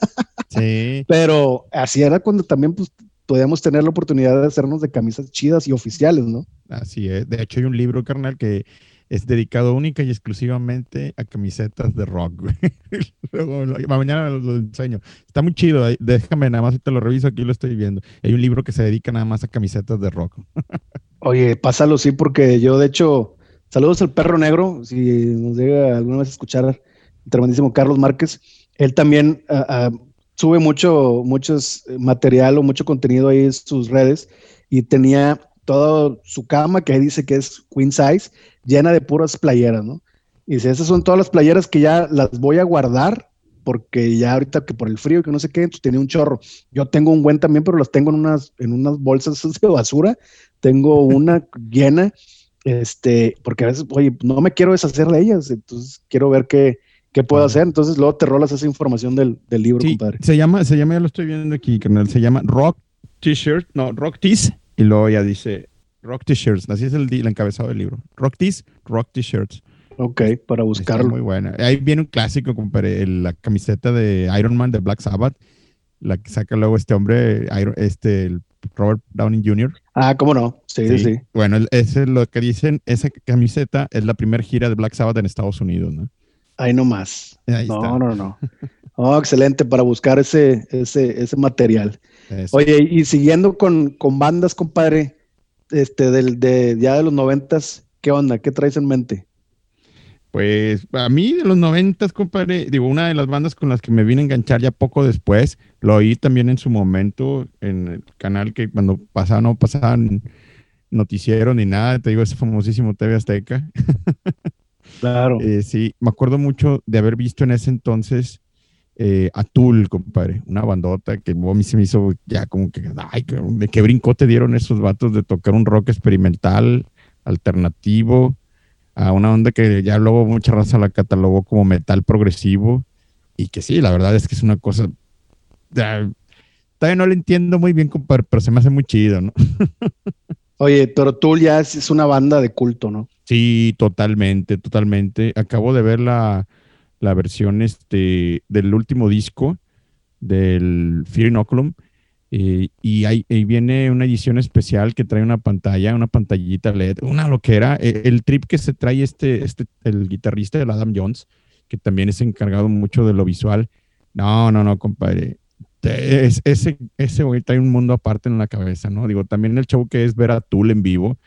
Sí. Pero así era cuando también, pues, podíamos tener la oportunidad de hacernos de camisas chidas y oficiales, ¿no? Así es. De hecho, hay un libro, carnal, que es dedicado única y exclusivamente a camisetas de rock. Luego, mañana lo, enseño. Está muy chido. Déjame nada más, te lo reviso aquí, lo estoy viendo. Hay un libro que se dedica nada más a camisetas de rock. Oye, pásalo, sí, porque yo, de hecho, saludos al perro negro, si nos llega alguna vez a escuchar el tremendísimo Carlos Márquez. Él también ah, ah, sube mucho, muchos eh, material o mucho contenido ahí en sus redes y tenía toda su cama, que ahí dice que es queen size, llena de puras playeras, ¿no? Y dice, esas son todas las playeras que ya las voy a guardar porque ya ahorita que por el frío y que no sé qué, entonces tenía un chorro. Yo tengo un buen también, pero las tengo en unas, en unas bolsas de basura. Tengo una llena, este, porque a veces, oye, no me quiero deshacer de ellas, entonces quiero ver qué, qué puedo hacer. Entonces luego te rolas esa información del, del libro, Sí, compadre. se llama, se llama, ya lo estoy viendo aquí, carnal. Se llama Rock T-shirt, no, Rock Tees. Y luego ya dice Rock T-shirts. Así es el, encabezado del libro. Rock Tees, Rock T-shirts. Ok, para Está buscarlo. muy buena. Ahí viene un clásico, compadre, la camiseta de Iron Man de Black Sabbath, la que saca luego este hombre, Iron- este, el Robert Downey Jr. Ah, cómo no. Sí, sí, sí. Bueno, ese es lo que dicen, esa camiseta es la primera gira de Black Sabbath en Estados Unidos, ¿no? Ahí nomás. Ahí no, está. no, no. Oh, excelente para buscar ese, ese, ese material. Eso. Oye, y siguiendo con, con bandas, compadre, este, del, de ya de los noventas, ¿qué onda? ¿Qué traes en mente? Pues a mí de los noventas, compadre, digo, una de las bandas con las que me vine a enganchar ya poco después, lo oí también en su momento en el canal que cuando pasaban, no pasaban noticiero ni nada, te digo, ese famosísimo TV Azteca. Claro. Eh, sí, me acuerdo mucho de haber visto en ese entonces eh, a Tool, compadre, una bandota que a mí se me hizo ya como que, ay, de qué brinco te dieron esos vatos de tocar un rock experimental, alternativo, a una onda que ya luego mucha raza la catalogó como metal progresivo, y que sí, la verdad es que es una cosa, ya, todavía no lo entiendo muy bien, compadre, pero se me hace muy chido, ¿no? Oye, pero Tool ya es, es una banda de culto, ¿no? Sí, totalmente, totalmente. Acabo de ver la, la versión este, del último disco del Fear Inoculum eh, y ahí, ahí viene una edición especial que trae una pantalla, una pantallita LED, una loquera. Eh, el trip que se trae este, este, el guitarrista, el Adam Jones, que también es encargado mucho de lo visual. No, no, no, compadre. Te- es- ese, ese güey trae un mundo aparte en la cabeza, ¿no? Digo, también el show que es ver a Tool en vivo,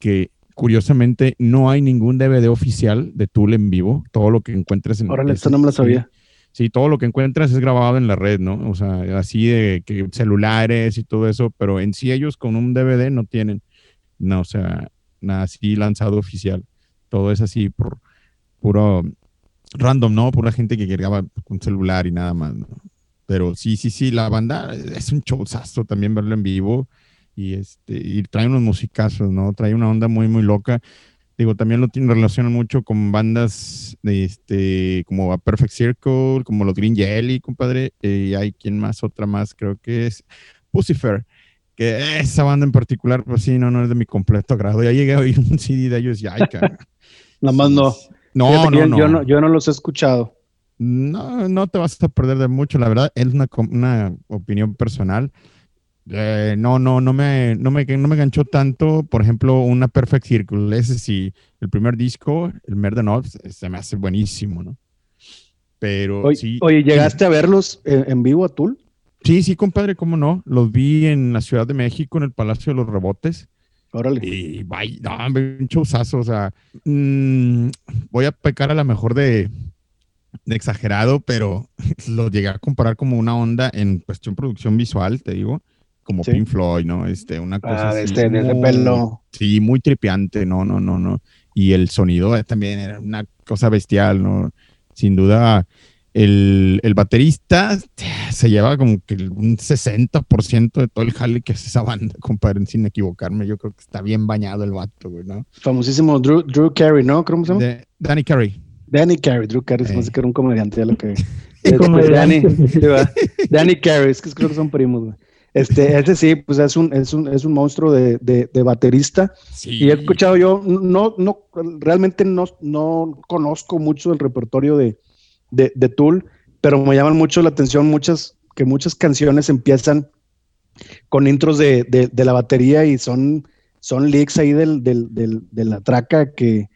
que curiosamente no hay ningún DVD oficial de Tool en vivo. Todo lo que encuentres en Órale, es- esto no me lo sí, sabía. Sí, todo lo que encuentras es grabado en la red, ¿no? O sea, así de que celulares y todo eso, pero en sí ellos con un DVD no tienen, no, o sea, nada así lanzado oficial. Todo es así por puro random, ¿no? Pura gente que graba con celular y nada más, ¿no? Pero sí, sí, sí, la banda es un showzazo también verlo en vivo y este y trae unos musicazos, ¿no? Trae una onda muy muy loca. Digo, también lo tiene relacionan mucho con bandas de este como a Perfect Circle, como los Green Jelly, compadre, eh, y hay quien más, otra más, creo que es Pucifer, que esa banda en particular, pues sí, no, no es de mi completo agrado. Ya llegué a oír un CD de ellos y ay, cabrón. Nada más no. No, no, yo, no. yo no. Yo no los he escuchado. No, no te vas a perder de mucho, la verdad, es una, una opinión personal. Eh, no, no, no me, no me, no me ganchó tanto, por ejemplo, una Perfect Circle. Ese sí, el primer disco, el Merden Off, se me hace buenísimo, ¿no? Pero Oye, sí. oye, ¿llegaste a verlos en, en vivo a Tool? Sí, sí, compadre, cómo no. Los vi en la Ciudad de México, en el Palacio de los Rebotes. Órale. Y vaya, no, un showzazo, o sea, mm, voy a pecar a lo mejor de, de exagerado, pero lo llegué a comparar como una onda en cuestión producción visual, te digo, como Sí. Pink Floyd, ¿no? Este, una cosa Ah, de así este, de muy- pelo. Sí, muy tripiante, no, no, no, no. Y el sonido eh, también era una cosa bestial, ¿no? Sin duda, el, el baterista eh, se lleva como que un 60% de todo el jale que hace esa banda, compadre, sin equivocarme. Yo creo que está bien bañado el vato, güey, ¿no? Famosísimo Drew, Drew Carey, ¿no? ¿Cómo se llama? De Danny Carey. Danny Carey. Drew Carey se me Eh. hace que era un comediante, ya lo que. Comediante. Danny. Danny Carey, es que creo que son primos, güey. Este, ese sí, pues es un, es un, es un monstruo de, de, de baterista. Sí. Y he escuchado yo, no, no, realmente no, no conozco mucho el repertorio de, de, de Tool, pero me llaman mucho la atención muchas, que muchas canciones empiezan con intros de, de- de la batería y son, son leaks ahí del, del- del- de la traca que,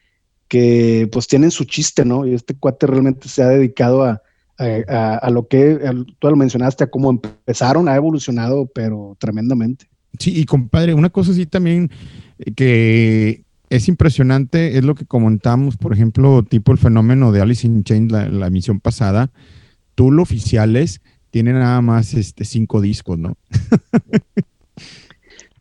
que pues tienen su chiste, ¿no? Y este cuate realmente se ha dedicado a, a, a- a lo que a- tú lo mencionaste, a cómo empezaron, ha evolucionado, pero tremendamente. Sí, y compadre, una cosa así también eh, que es impresionante es lo que comentamos, por ejemplo, tipo el fenómeno de Alice in Chains, la, la emisión pasada. Tool oficiales tienen nada más este, cinco discos, ¿no?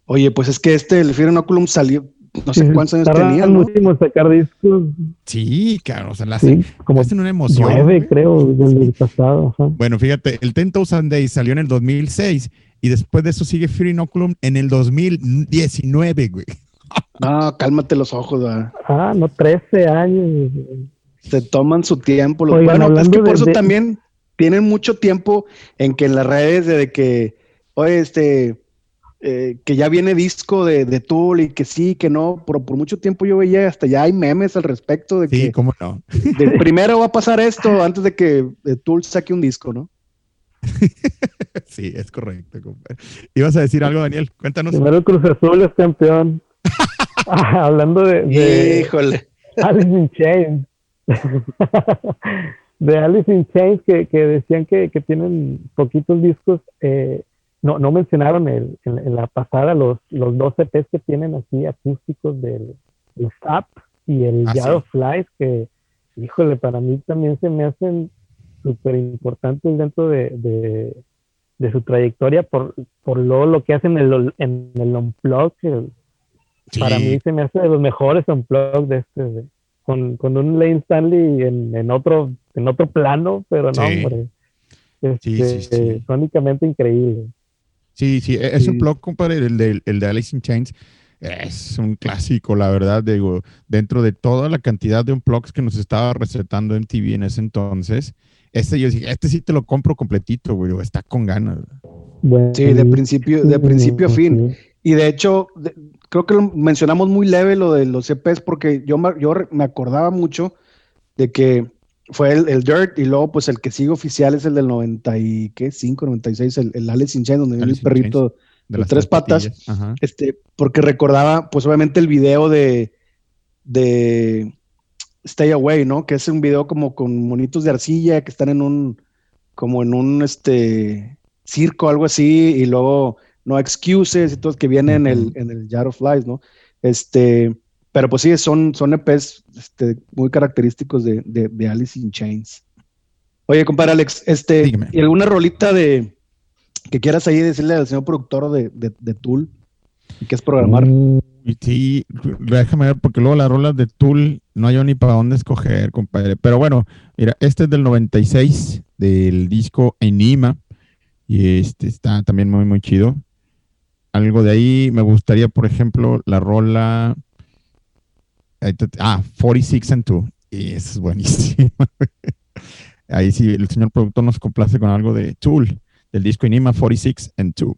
Oye, pues es que este, el Fear Inoculum salió, no sé cuántos años tardan tenía, ¿no? muchísimo en sacar discos. Sí, claro, o sea, la Sí, hacen, como hacen una emoción. nueve, güey. creo, del, del pasado. ajá. Bueno, fíjate, el 10,000 Days salió en el 2006 y después de eso sigue Fear Inoculum en el 2019, güey. No, cálmate los ojos, ¿verdad? Ah, no, 13 años. se toman su tiempo. Los, Oigan, bueno, es que por de- eso de- también tienen mucho tiempo en que en las redes de que, oye, este, eh, que ya viene disco de, de Tool y que sí, que no, pero por mucho tiempo yo veía hasta ya hay memes al respecto de Sí, que cómo no. de primero va a pasar esto antes de que eh, Tool saque un disco, ¿no? Sí, es correcto, compadre. Ibas a decir algo, Daniel, cuéntanos. Primero el Cruz Azul es campeón. Ah, hablando de, de Híjole. Alice in Chains. de Alice in Chains que, que decían que, que tienen poquitos discos. eh, no, no mencionaron el, en, en la pasada los, los dos EPs que tienen así acústicos del, el Zap y el Ah, Jar sí. of Flies que, híjole, para mí también se me hacen súper importantes dentro de, de, de su trayectoria por, por lo, lo que hacen en el, en el Unplugged, que Sí, para mí se me hace de los mejores unplugged de este, de- con, con un Lane Stanley en, en otro en otro plano, pero no, Sí. hombre. Sí, Este, sí, increíble. Sí, sí, e- es un blog, compadre, el de, el de Alice in Chains. Es un clásico, la verdad, digo, dentro de toda la cantidad de unplugs que nos estaba recetando MTV en ese entonces, este yo dije, este sí te lo compro completito, güey, está con ganas. Sí, de principio, de principio a fin. Y de hecho, de- creo que lo mencionamos muy leve lo de los EPs porque yo, me- yo me acordaba mucho de que fue el, el Dirt y luego pues el que sigue oficial es el del 90 y, ¿qué? 5, 96, el, el Alice in Chains donde viene el Chains. perrito. De Los tres patas. Ajá. Este, porque recordaba pues obviamente el video de, de Stay Away, ¿no? Que es un video como con monitos de arcilla que están en un, como en un, este, circo, algo así, y luego no excuses y todo que viene en el, en el Jar of Flies, ¿no? Este, pero pues sí, son, son EPs este, muy característicos de, de, de Alice in Chains. Oye, compadre Alex, este, Dígame. ¿y alguna rolita de que quieras ahí decirle al señor productor de, de, Tool y que es programar? Y sí, déjame ver, porque luego las rolas de Tool no hay ni para dónde escoger, compadre. Pero bueno, mira, este es del 96, del disco Enima. Y este está también muy, muy chido. Algo de ahí, me gustaría, por ejemplo, la rola. Ah, 46 and 2. Y es buenísima. Ahí sí, el señor productor nos complace con algo de Tool, del disco Enima 46 and 2.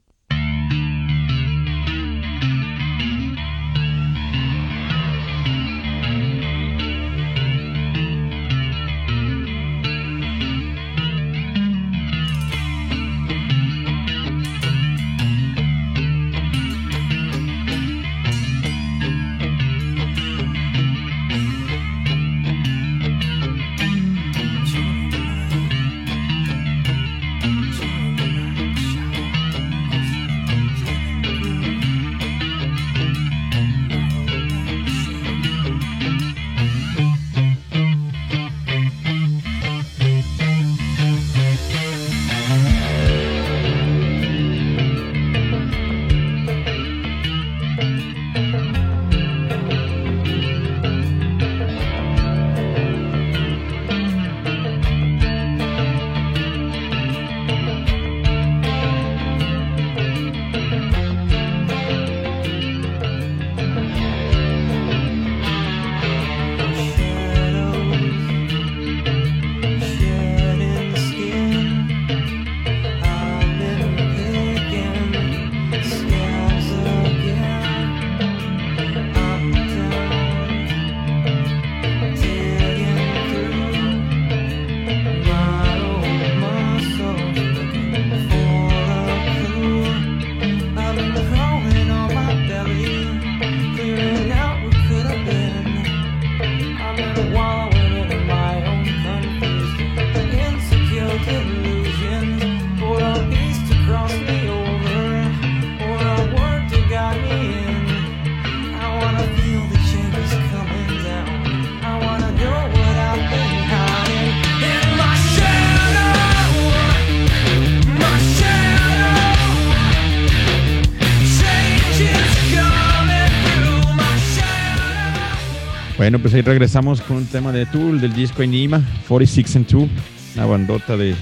Bueno, pues ahí regresamos con un tema de Tool del disco Enigma, 46 and 2, una bandota de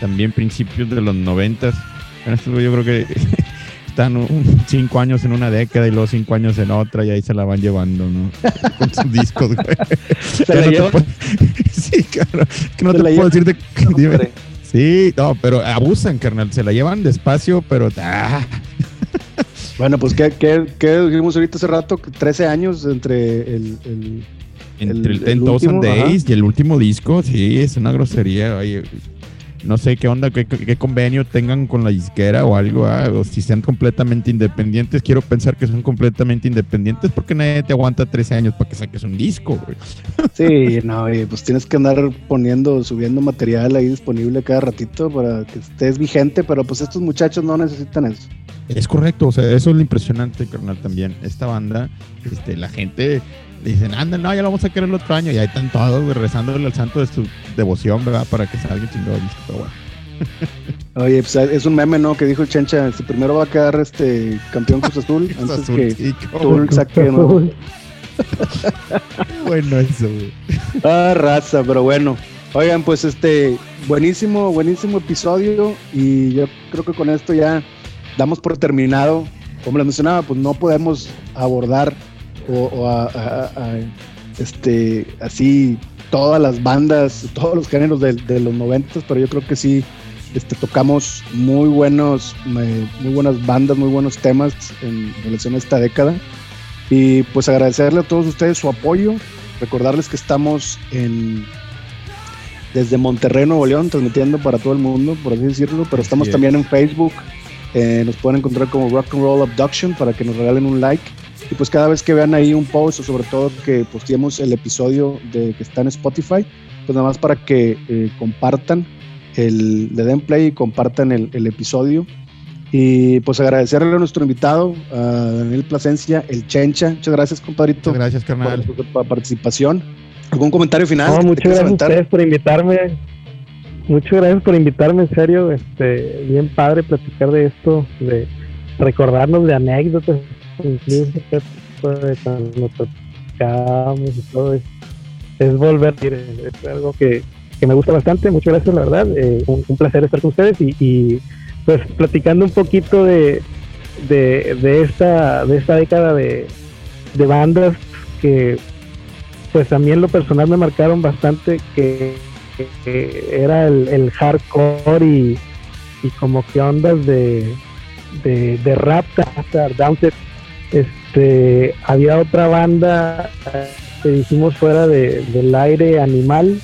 también principios de los 90. Bueno, esto yo creo que están un- cinco años en una década y luego cinco años en otra y ahí se la van llevando, ¿no? Con sus discos, güey. Se la no puedo- Sí, cabrón. Que no te puedo decir de... Hombre. Sí, no, pero abusan, carnal. Se la llevan despacio, pero... ah, Bueno, pues, ¿qué, qué, qué dijimos ahorita hace rato? 13 años entre el... el- entre el, El- Ten el ajá. Days y el último disco, sí, es una grosería. Oye, no sé qué onda, qué, qué convenio tengan con la disquera o algo, ah, o si sean completamente independientes. Quiero pensar que son completamente independientes porque nadie te aguanta 13 años para que saques un disco, güey. Sí, no, y pues tienes que andar poniendo, subiendo material ahí disponible cada ratito para que estés vigente, pero pues estos muchachos no necesitan eso. Es correcto, o sea, eso es lo impresionante, carnal, también. Esta banda, este, la gente dicen, anda, no, ya lo vamos a querer el otro año, y ahí están todos, güey, rezándole al santo de su devoción, ¿verdad? Para que salga chingado pero bueno. Oye, pues es un meme, ¿no? Que dijo el Chencha, si primero va a quedar este campeón Cruz Azul, Es antes azul, que tú cabrón. saque. Qué bueno eso, güey. Ah, raza, pero bueno. Oigan, pues este, buenísimo, buenísimo episodio y yo creo que con esto ya damos por terminado. Como les mencionaba, pues no podemos abordar o, o a- a- a- este, así todas las bandas, todos los géneros de, de los noventas, pero yo creo que sí este, tocamos muy buenos, muy buenas bandas, muy buenos temas en relación a esta década. Y pues agradecerle a todos ustedes su apoyo, recordarles que estamos en desde Monterrey, Nuevo León, transmitiendo para todo el mundo, por así decirlo, pero estamos es. también en Facebook. eh, nos pueden encontrar como Rock and Roll Abduction para que nos regalen un like. Y pues cada vez que vean ahí un post o sobre todo que posteemos el episodio de que está en Spotify, pues nada más para que eh, compartan el, le den play y compartan el, el episodio. Y pues agradecerle a nuestro invitado, a Daniel Plasencia, el Chencha. Muchas gracias, compadrito, Muchas gracias, por carnal. tu pa- participación. ¿Algún comentario final? No, muchas gracias a ustedes por invitarme. Muchas gracias por invitarme, en serio. Este, bien padre platicar de esto, de recordarnos de anécdotas, incluso cuando tocábamos y todo. Es, es volver, es algo que, que me gusta bastante. Muchas gracias, la verdad. Eh, un, placer estar con ustedes y, y, pues platicando un poquito de, de, esta, de esta década de, bandas que pues en lo personal me marcaron bastante que, era el, el hardcore y, y como que ondas de, de, de rap, Downset. Este, había otra banda eh, que dijimos fuera de, del aire animal,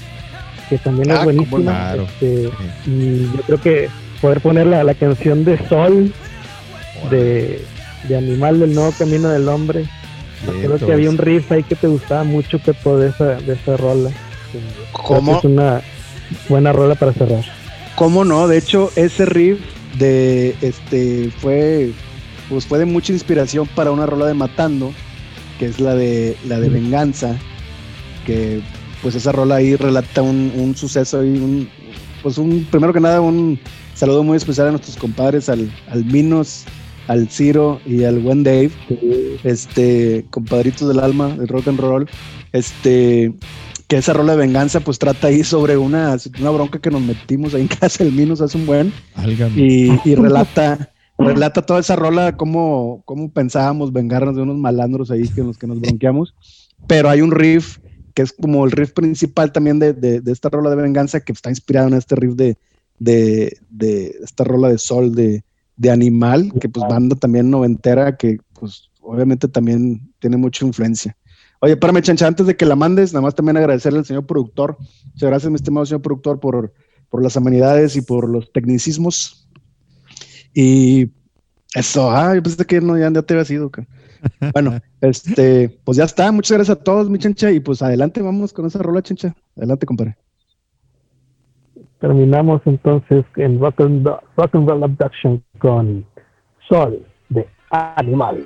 que también Ah, es cómo buenísima. claro. este, y yo creo que poder poner la, la canción de Sol de, de Animal del Nuevo Camino del Hombre. Creo que había un riff ahí que te gustaba mucho, Pepo, de esa, de esa rola. ¿Cómo, Es una buena rola para cerrar. ¿Cómo no? De hecho, ese riff de este fue pues fue de mucha inspiración para una rola de Matando, que es la de la de. Venganza, que pues esa rola ahí relata un, un suceso y un pues un primero que nada un saludo muy especial a nuestros compadres al, al Minos, al Ciro y al buen Dave, este compadritos del alma del rock and roll, este que esa rola de venganza pues trata ahí sobre una, una bronca que nos metimos ahí en casa del Minos hace un buen Álgame. y, y relata relata toda esa rola cómo, cómo pensábamos vengarnos de unos malandros ahí que los que nos bronqueamos pero hay un riff que es como el riff principal también de, de- de esta rola de venganza que está inspirado en este riff de, de, de esta rola de sol de, de animal que pues banda también noventera que pues obviamente también tiene mucha influencia Oye, espérame, Chancha, antes de que la mandes, nada más también agradecerle al señor productor. Muchas gracias, mi estimado señor productor, por, por las amenidades y por los tecnicismos. Y eso, ah, yo pensé que no, ya, ya te había sido. Bueno, este, pues ya está. Muchas gracias a todos, mi Chancha. Y pues adelante, vamos con esa rola, Chancha. Adelante, compadre. Terminamos entonces en Rock and, Rock and Roll Abduction con Sol de Animal.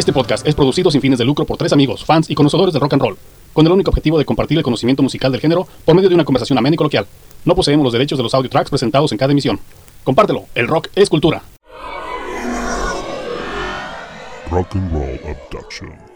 Este podcast es producido sin fines de lucro por tres amigos, fans y conocedores del rock and roll, con el único objetivo de compartir el conocimiento musical del género por medio de una conversación amena y coloquial. No poseemos los derechos de los audio tracks presentados en cada emisión. Compártelo, el rock es cultura. Rock and Roll Abduction.